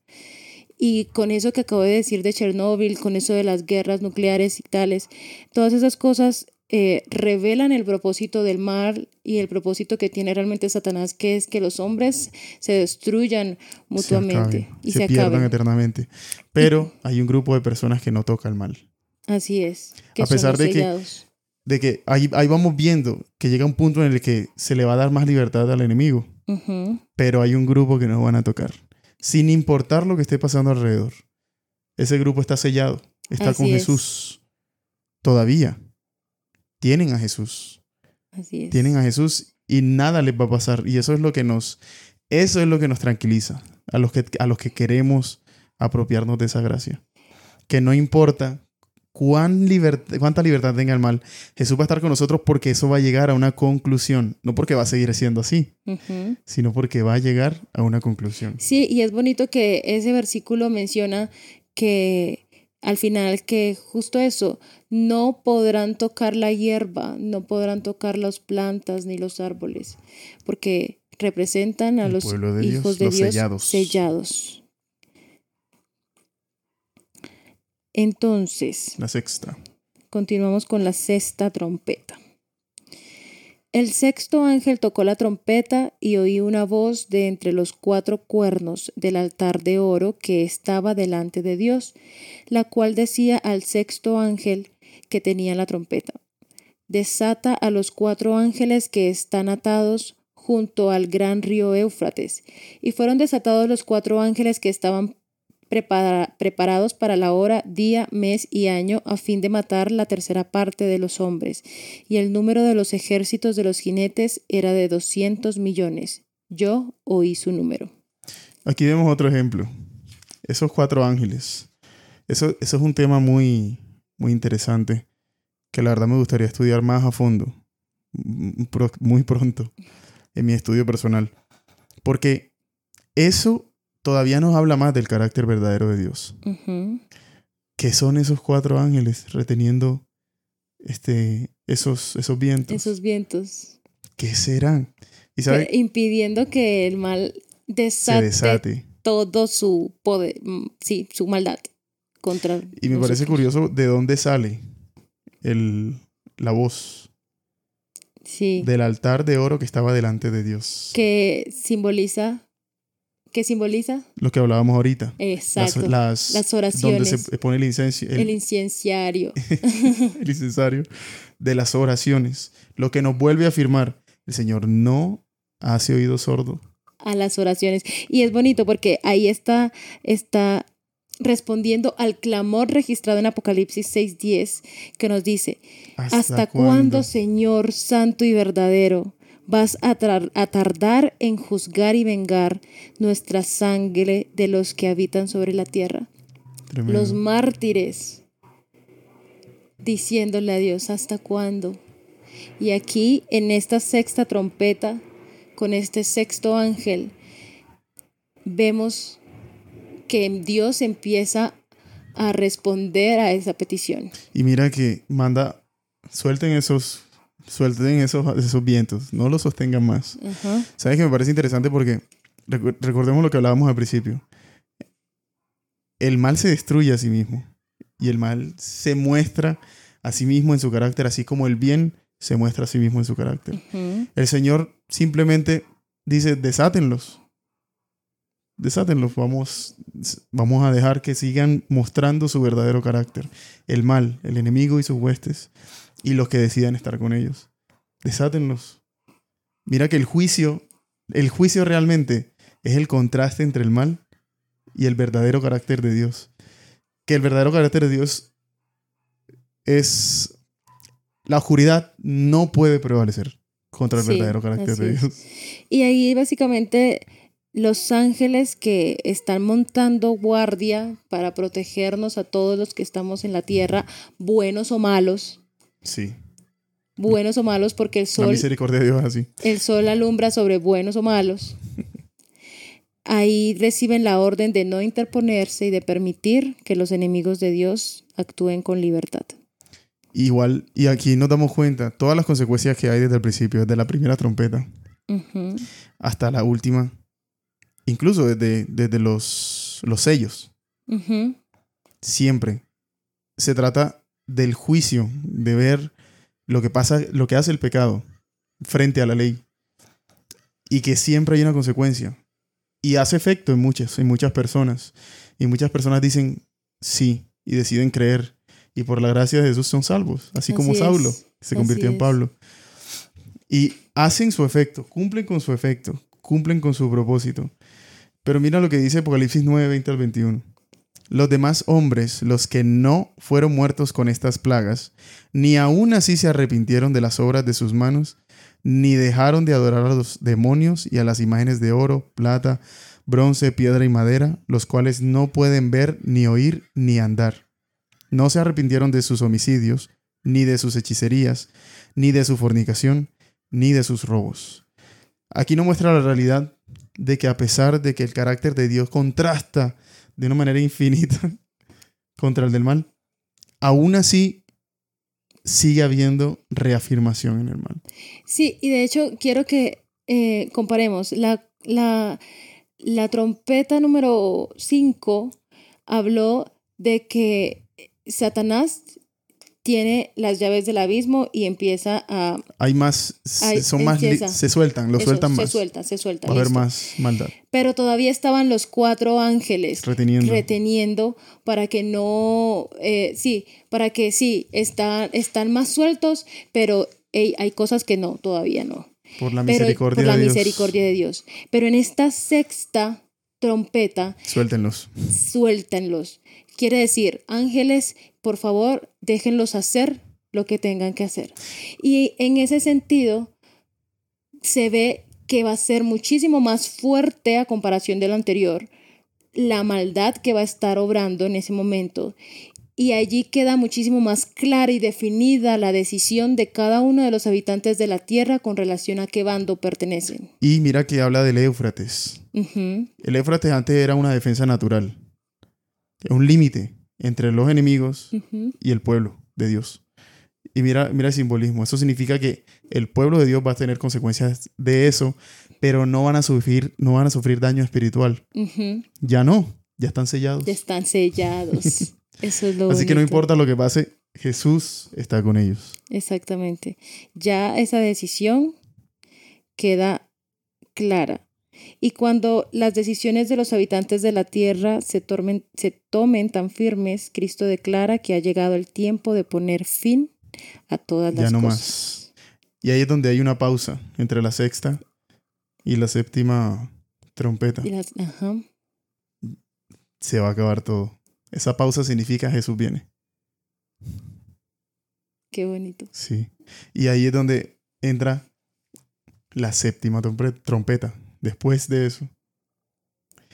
Y con eso que acabo de decir de Chernóbil, con eso de las guerras nucleares y tales, todas esas cosas eh, revelan el propósito del mal y el propósito que tiene realmente Satanás, que es que los hombres se destruyan mutuamente se, acaben, y se se, pierdan acaben. eternamente. Pero hay un grupo de personas que no toca el mal. Así es. Que A pesar de que- sellados. De que ahí, ahí vamos viendo que llega un punto en el que se le va a dar más libertad al enemigo. Pero hay un grupo que no van a tocar. Sin importar lo que esté pasando alrededor. Ese grupo está sellado. Está Así con es. Jesús. Todavía. Tienen a Jesús. Así es. tienen a Jesús y nada les va a pasar. Y eso es lo que nos, eso es lo que nos tranquiliza a los que, a los que queremos apropiarnos de esa gracia. Que no importa cuán cuánta libertad tenga el mal, Jesús va a estar con nosotros porque eso va a llegar a una conclusión. No porque va a seguir siendo así, sino porque va a llegar a una conclusión. Sí, y es bonito que ese versículo menciona que al final que justo eso, no podrán tocar la hierba, no podrán tocar las plantas ni los árboles, porque representan a El los Dios, hijos de los Dios sellados. sellados. Entonces, La sexta. Continuamos con la sexta trompeta. El sexto ángel tocó la trompeta y oí una voz de entre los cuatro cuernos del altar de oro que estaba delante de Dios, la cual decía al sexto ángel que tenía la trompeta, desata a los cuatro ángeles que están atados junto al gran río Éufrates. Y fueron desatados los cuatro ángeles que estaban prepara- preparados para la hora, día, mes y año, a fin de matar la tercera parte de los hombres. Y el número de los ejércitos de los jinetes era de doscientos millones. Yo oí su número. Aquí vemos otro ejemplo. Esos cuatro ángeles. Eso, eso es un tema muy, muy interesante que la verdad me gustaría estudiar más a fondo, muy pronto, en mi estudio personal. Porque eso todavía nos habla más del carácter verdadero de Dios. Ujú. ¿Qué son esos cuatro ángeles reteniendo este, esos, esos vientos? Esos vientos. ¿Qué serán? Y sabe, Que- impidiendo que el mal desate, desate. todo su poder, mm, sí, su maldad contra Y me parece curioso de dónde sale el, la voz Sí. del altar de oro que estaba delante de Dios. que simboliza que simboliza Lo que hablábamos ahorita. exacto Las, las donde oraciones se pone el incenso, el, el incienciario el incensario de las oraciones. Lo que nos vuelve a afirmar, el Señor no hace oído sordo. a las oraciones y es bonito porque ahí está está respondiendo al clamor registrado en Apocalipsis 6:10 que nos dice ¿Hasta, cuándo, Señor Santo y verdadero, vas a, tardar en juzgar y vengar nuestra sangre de los que habitan sobre la tierra? Tremendo. Los mártires, diciéndole a Dios, ¿hasta cuándo? Y aquí, en esta sexta trompeta, con este sexto ángel, vemos que Dios empieza a responder a esa petición. Y mira que manda, suelten esos, suelten esos, esos vientos, no los sostengan más. Ajá. ¿Sabes que me parece interesante? Porque recordemos lo que hablábamos al principio. El mal se destruye a sí mismo. Y el mal se muestra a sí mismo en su carácter, así como el bien se muestra a sí mismo en su carácter. Ujú. El Señor simplemente dice, desátenlos. Desátenlos. Vamos, vamos a dejar que sigan mostrando su verdadero carácter. El mal, el enemigo y sus huestes y los que decidan estar con ellos. Desátenlos. Mira que el juicio, el juicio realmente es el contraste entre el mal y el verdadero carácter de Dios. Que el verdadero carácter de Dios es la oscuridad no puede prevalecer contra el Sí, verdadero carácter de. Dios. Y ahí básicamente los ángeles que están montando guardia para protegernos a todos los que estamos en la tierra, buenos o malos, Sí. buenos o malos, porque el La sol, misericordia de Dios así. el sol alumbra sobre buenos o malos. Ahí reciben la orden de no interponerse y de permitir que los enemigos de Dios actúen con libertad. Igual, y aquí nos damos cuenta, todas las consecuencias que hay desde el principio, desde la primera trompeta hasta la última, incluso desde, desde los, los sellos, siempre se trata del juicio, de ver lo que pasa, lo que hace el pecado frente a la ley y que siempre hay una consecuencia y hace efecto en muchas, en muchas personas y muchas personas dicen sí y deciden creer y por la gracia de Jesús son salvos, así como Saulo es, se así convirtió en es. Pablo y hacen su efecto, cumplen con su efecto, cumplen con su propósito. Pero mira lo que dice Apocalipsis 9, 20 al 21. Los demás hombres, los que no fueron muertos con estas plagas, ni aún así se arrepintieron de las obras de sus manos, ni dejaron de adorar a los demonios y a las imágenes de oro, plata, bronce, piedra y madera, los cuales no pueden ver, ni oír, ni andar. No se arrepintieron de sus homicidios, ni de sus hechicerías, ni de su fornicación, ni de sus robos. Aquí no muestra la realidad de que a pesar de que el carácter de Dios contrasta de una manera infinita contra el del mal, aún así sigue habiendo reafirmación en el mal. Sí, y de hecho quiero que eh, comparemos. La, la, la trompeta número 5 habló de que Satanás tiene las llaves del abismo y empieza a... Hay más, se- son más, se sueltan, lo eso, sueltan se más. suelta, se suelta. Va a haber más maldad, Pero todavía estaban los cuatro ángeles reteniendo. reteniendo para que no, eh, sí, para que sí, están, están más sueltos, pero hey, hay cosas que no, todavía no. por la Pero misericordia por la de Dios. misericordia de Dios. Pero en esta sexta trompeta, Suéltenlos. suéltenlos. Quiere decir, ángeles, por favor, déjenlos hacer lo que tengan que hacer. Y en ese sentido, se ve que va a ser muchísimo más fuerte a comparación de lo anterior, la maldad que va a estar obrando en ese momento. Y allí queda muchísimo más clara y definida la decisión de cada uno de los habitantes de la tierra con relación a qué bando pertenecen. Y mira que habla del Éufrates. El Éufrates antes era una defensa natural. Un límite entre los enemigos y el pueblo de Dios. Y mira, mira el simbolismo. Eso significa que el pueblo de Dios va a tener consecuencias de eso, pero no van a sufrir, no van a sufrir daño espiritual. Ya no, ya están sellados. Ya están sellados. Eso es lo Así que no importa lo que pase, Jesús está con ellos. Exactamente. Ya esa decisión queda clara. Y cuando las decisiones de los habitantes de la tierra se, tormen- se tomen tan firmes, Cristo declara que ha llegado el tiempo de poner fin a todas Ya las no cosas. más. Y ahí es donde hay una pausa entre la sexta y la séptima trompeta. Y las- ajá. Se va a acabar todo. Esa pausa significa Jesús viene. Qué bonito. Sí. Y ahí es donde entra la séptima trompe- trompeta. Después de eso.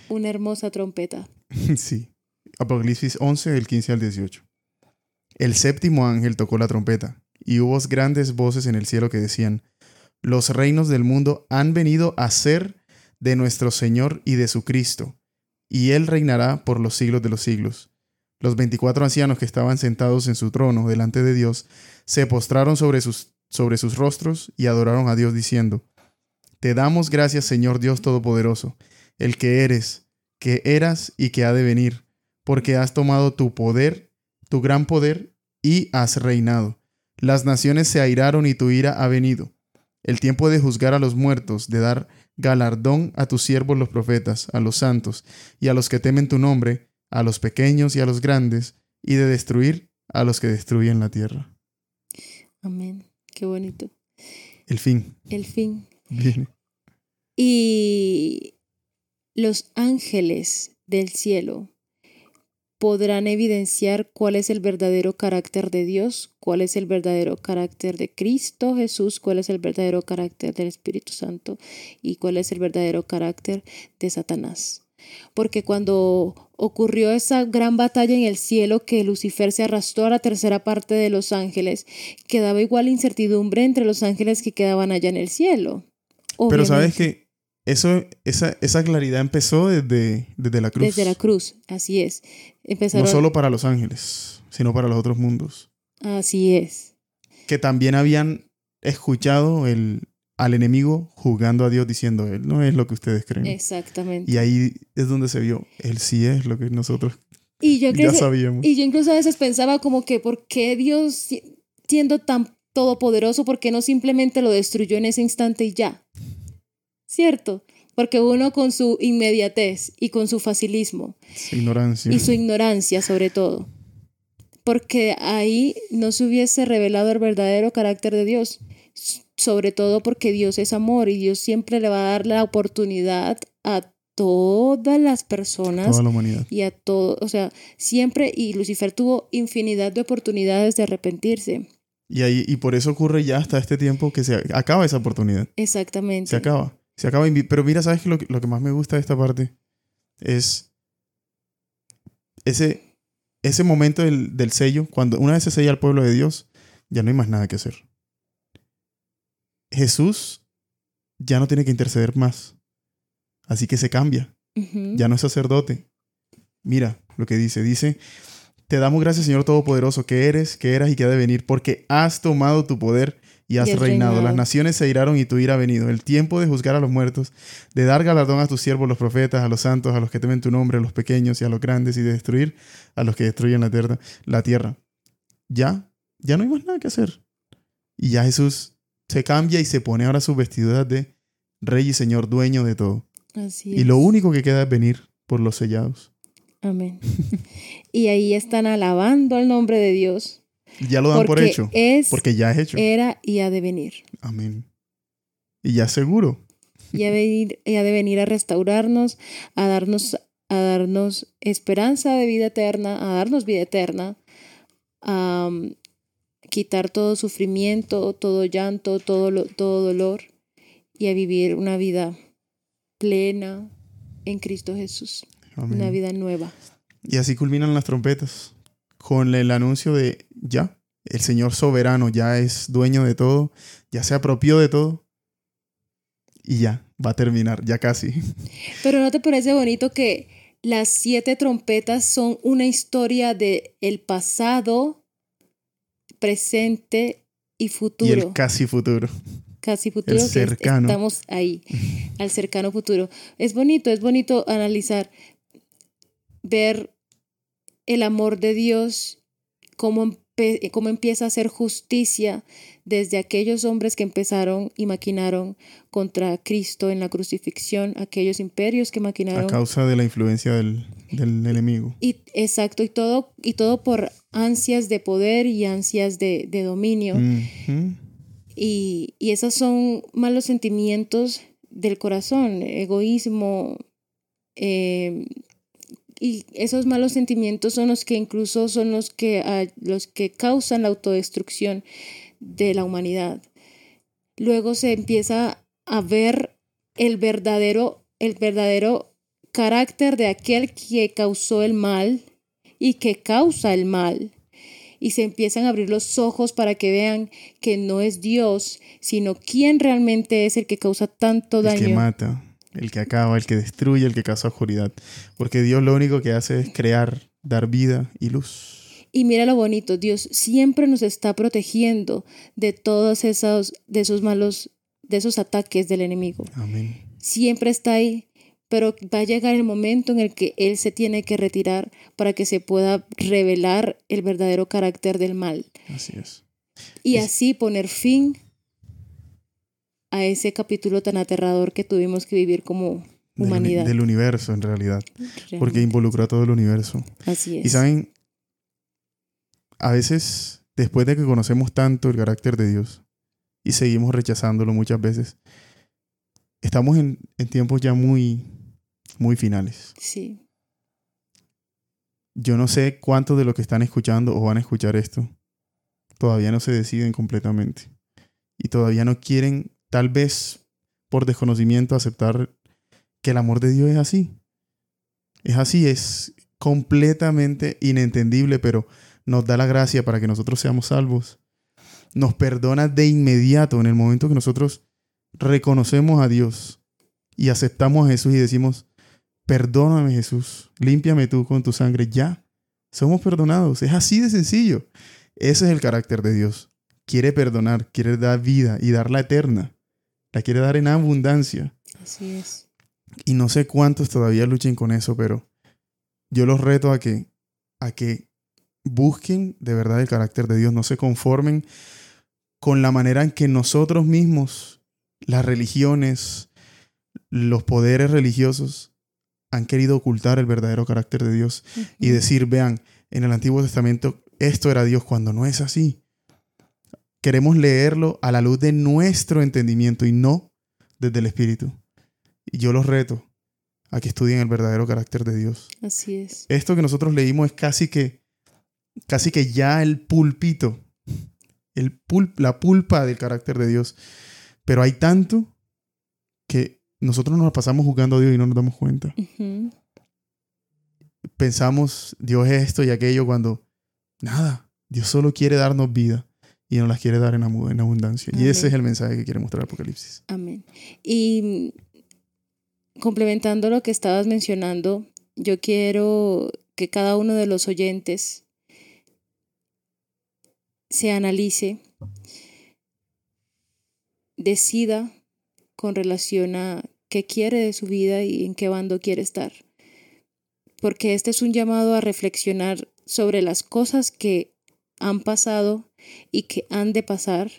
Una hermosa trompeta. sí. Apocalipsis 11, del 15 al 18. El séptimo ángel tocó la trompeta, y hubo grandes voces en el cielo que decían, Los reinos del mundo han venido a ser de nuestro Señor y de su Cristo, y Él reinará por los siglos de los siglos. Los veinticuatro ancianos que estaban sentados en su trono delante de Dios se postraron sobre sus, sobre sus rostros y adoraron a Dios diciendo, Te damos gracias Señor Dios Todopoderoso, el que eres, que eras y que ha de venir, porque has tomado tu poder, tu gran poder, y has reinado. Las naciones se airaron y tu ira ha venido. El tiempo de juzgar a los muertos, de dar galardón a tus siervos los profetas, a los santos, y a los que temen tu nombre, a los pequeños y a los grandes, y de destruir a los que destruyen la tierra. Amén. Qué bonito. El fin El fin. viene. Y los ángeles del cielo podrán evidenciar cuál es el verdadero carácter de Dios, cuál es el verdadero carácter de Cristo Jesús, cuál es el verdadero carácter del Espíritu Santo y cuál es el verdadero carácter de Satanás. Porque cuando ocurrió esa gran batalla en el cielo que Lucifer se arrastró a la tercera parte de los ángeles, quedaba igual incertidumbre entre los ángeles que quedaban allá en el cielo. Pero sabes que eso, esa, esa claridad empezó desde, desde la cruz. Desde la cruz, así es. Empezaron, No solo para los ángeles, sino para los otros mundos. Así es. Que también habían escuchado el, al enemigo juzgando a Dios diciendo, Él no es lo que ustedes creen. Exactamente. Y ahí es donde se vio, Él sí es lo que nosotros Y yo, creo ya sabíamos. y yo incluso a veces pensaba como que, ¿por qué Dios, si- siendo tan todopoderoso, por qué no simplemente lo destruyó en ese instante y ya? ¿Cierto? Porque uno con su inmediatez y con su facilismo Su ignorancia. y su ignorancia sobre todo, porque ahí no se hubiese revelado el verdadero carácter de Dios, sobre todo porque Dios es amor y Dios siempre le va a dar la oportunidad a todas las personas Toda la humanidad. y a todo, o sea, siempre, y Lucifer tuvo infinidad de oportunidades de arrepentirse. Y, ahí, y por eso ocurre ya hasta este tiempo que se acaba esa oportunidad. Exactamente. Se acaba. Se acaba. Pero mira, ¿sabes qué? Lo, que- lo que más me gusta de esta parte es ese, ese momento del, del sello. Cuando una vez se sella al pueblo de Dios, ya no hay más nada que hacer. Jesús ya no tiene que interceder más. Así que se cambia. Ya no es sacerdote. Mira lo que dice. Dice, te damos gracias Señor Todopoderoso, que eres, que eras y que ha de venir, porque has tomado tu poder y has, reinado. reinado. Las naciones se iraron y tu ira ha venido. El tiempo de juzgar a los muertos, de dar galardón a tus siervos, los profetas, a los santos, a los que temen tu nombre, a los pequeños y a los grandes, y de destruir a los que destruyen la tierra. La tierra. Ya, ya no hay más nada que hacer. Y ya Jesús se cambia y se pone ahora sus vestiduras de rey y señor, dueño de todo. Así Y lo único que queda es venir por los sellados. Amén. y ahí están alabando al nombre de Dios. Ya lo dan por hecho. es, Porque ya es hecho. era y ha de venir. Amén. Y ya seguro. Y ha, venir- y ha de venir a restaurarnos, a darnos, a darnos esperanza de vida eterna, a darnos vida eterna, a um, quitar todo sufrimiento, todo llanto, todo, todo dolor y a vivir una vida plena en Cristo Jesús, Amén. una vida nueva. Y así culminan las trompetas. Con el anuncio de ya. El Señor soberano ya es dueño de todo. Ya se apropió de todo. Y ya. Va a terminar. Ya casi. Pero ¿no te parece bonito que las siete trompetas son una historia de el pasado, presente y Y futuro? el casi futuro. Casi futuro. el que cercano. estamos ahí, al cercano futuro. Es bonito, es bonito analizar, ver el amor de Dios, cómo, cómo empieza a hacer justicia desde aquellos hombres que empezaron y maquinaron contra Cristo en la crucifixión, aquellos imperios que A maquinaron causa de la influencia del, del enemigo. y exacto, y todo, y todo por ansias de poder y ansias de, de dominio. Y, y esos son malos sentimientos del corazón, egoísmo. eh, y esos malos sentimientos son los que incluso son los que, ah, los que causan la autodestrucción de la humanidad. Luego se empieza a ver el verdadero, el verdadero carácter de aquel que causó el mal y que causa el mal. Y se empiezan a abrir los ojos para que vean que no es Dios, sino quién realmente es el que causa tanto El que daño. mata. El que acaba. El que destruye. El que causa oscuridad. Porque Dios lo único que hace es crear, dar vida y luz. Y mira lo bonito, Dios siempre nos está protegiendo de todos esos, de esos malos, de esos ataques del enemigo. Amén. Siempre está ahí, pero va a llegar el momento en el que Él se tiene que retirar para que se pueda revelar el verdadero carácter del mal. Así es. Y Es- así poner fin a ese capítulo tan aterrador que tuvimos que vivir como humanidad. Del, universo, en realidad. Porque involucró a todo el universo. Así es. Y saben, a veces después de que conocemos tanto el carácter de Dios y seguimos rechazándolo muchas veces, estamos en, en tiempos ya muy, muy finales. Sí. Yo no sé cuántos de los que están escuchando o van a escuchar esto todavía no se deciden completamente y todavía no quieren, tal vez por desconocimiento, aceptar que el amor de Dios es así. Es así, es completamente inentendible, pero nos da la gracia para que nosotros seamos salvos. Nos perdona de inmediato en el momento que nosotros reconocemos a Dios y aceptamos a Jesús y decimos, perdóname Jesús, límpiame tú con tu sangre, ya, somos perdonados. Es así de sencillo. Ese es el carácter de Dios. Quiere perdonar, quiere dar vida y darla eterna. La quiere dar en abundancia. Así es. Y no sé cuántos todavía luchen con eso, pero yo los reto a que, a que busquen de verdad el carácter de Dios, no se conformen con la manera en que nosotros mismos, las religiones, los poderes religiosos, han querido ocultar el verdadero carácter de Dios y decir, vean, en el Antiguo Testamento esto era Dios cuando no es así. Queremos leerlo a la luz de nuestro entendimiento y no desde el Espíritu. Y yo los reto a que estudien el verdadero carácter de Dios. Así es. Esto que nosotros leímos es casi que, casi que ya el pulpito, el la pulpa del carácter de Dios. Pero hay tanto que nosotros nos pasamos jugando a Dios y no nos damos cuenta. Pensamos, Dios es esto y aquello cuando nada, Dios solo quiere darnos vida y nos las quiere dar en, abundancia. Y ese es el mensaje que quiere mostrar Apocalipsis. Amén. Y complementando lo que estabas mencionando, yo quiero que cada uno de los oyentes se analice, decida con relación a qué quiere de su vida y en qué bando quiere estar. Porque este es un llamado a reflexionar sobre las cosas que han pasado y que han de pasar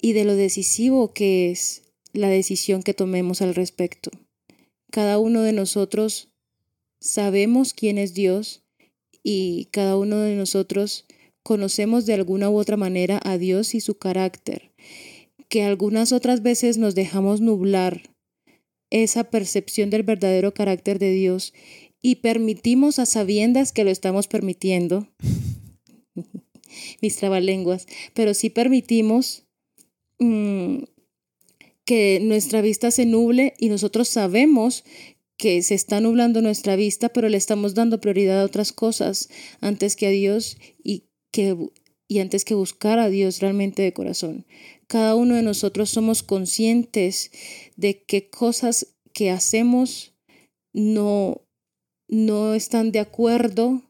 y de lo decisivo que es la decisión que tomemos al respecto. Cada uno de nosotros sabemos quién es Dios y cada uno de nosotros conocemos de alguna u otra manera a Dios y su carácter, que algunas otras veces nos dejamos nublar esa percepción del verdadero carácter de Dios y permitimos a sabiendas que lo estamos permitiendo, mis trabalenguas, pero sí permitimos mm, que nuestra vista se nuble y nosotros sabemos que se está nublando nuestra vista, pero le estamos dando prioridad a otras cosas antes que a Dios y, que, y antes que buscar a Dios realmente de corazón. Cada uno de nosotros somos conscientes de qué cosas que hacemos no no están de acuerdo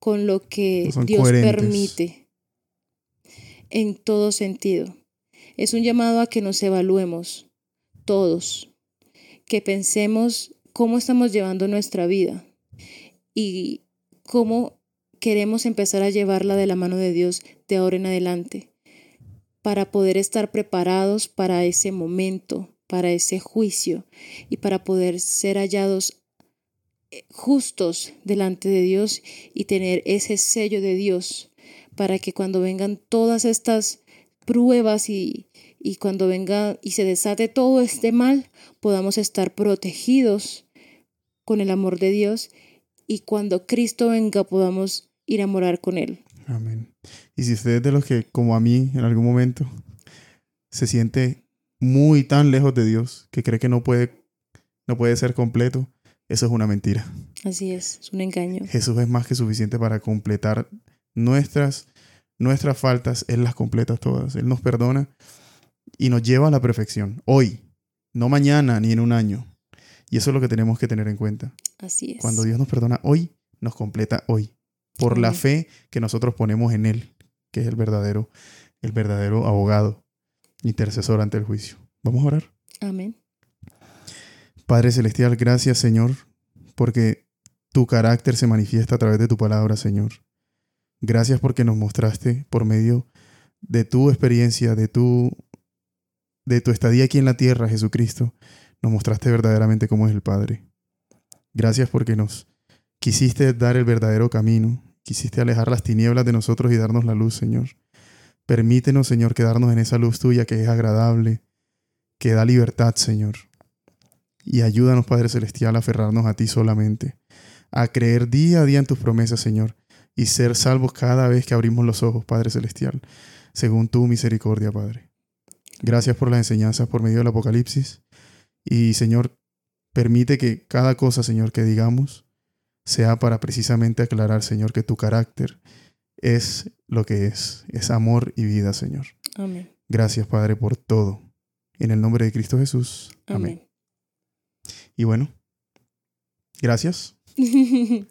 con lo que Dios permite en todo sentido. Es un llamado a que nos evaluemos todos, que pensemos cómo estamos llevando nuestra vida y cómo queremos empezar a llevarla de la mano de Dios de ahora en adelante, para poder estar preparados para ese momento, para ese juicio y para poder ser hallados justos delante de Dios y tener ese sello de Dios para que cuando vengan todas estas pruebas y, y cuando venga y se desate todo este mal, podamos estar protegidos con el amor de Dios y cuando Cristo venga podamos ir a morar con Él. Amén. Y si usted es de los que, como a mí, en algún momento, se siente muy tan lejos de Dios que cree que no puede, no puede ser completo, eso es una mentira. Así es, es un engaño. Jesús es más que suficiente para completar nuestras, nuestras faltas. Él las completa todas. Él nos perdona y nos lleva a la perfección. Hoy, no mañana ni en un año. Y eso es lo que tenemos que tener en cuenta. Así es. Cuando Dios nos perdona hoy, nos completa hoy. Por la fe que nosotros ponemos en Él, que es el verdadero, el verdadero abogado, intercesor ante el juicio. Vamos a orar. Amén. Padre Celestial, gracias Señor, porque tu carácter se manifiesta a través de tu palabra, Señor. Gracias porque nos mostraste por medio de tu experiencia, de tu, de tu estadía aquí en la tierra, Jesucristo, nos mostraste verdaderamente cómo es el Padre. Gracias porque nos quisiste dar el verdadero camino quisiste alejar las tinieblas de nosotros y darnos la luz, Señor. Permítenos, Señor, quedarnos en esa luz tuya que es agradable, que da libertad, Señor. Y ayúdanos, Padre Celestial, a aferrarnos a ti solamente, a creer día a día en tus promesas, Señor, y ser salvos cada vez que abrimos los ojos, Padre Celestial, según tu misericordia, Padre. Gracias por las enseñanzas por medio del Apocalipsis. Y, Señor, permite que cada cosa, Señor, que digamos, sea para precisamente aclarar, Señor, que tu carácter es lo que es, es amor y vida, Señor. Amén. Gracias, Padre, por todo. En el nombre de Cristo Jesús. Amén. Y bueno, gracias.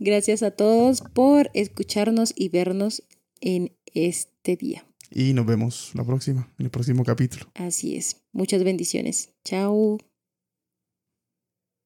gracias a todos por escucharnos y vernos en este día. Y nos vemos la próxima, en el próximo capítulo. Así es. Muchas bendiciones. Chao.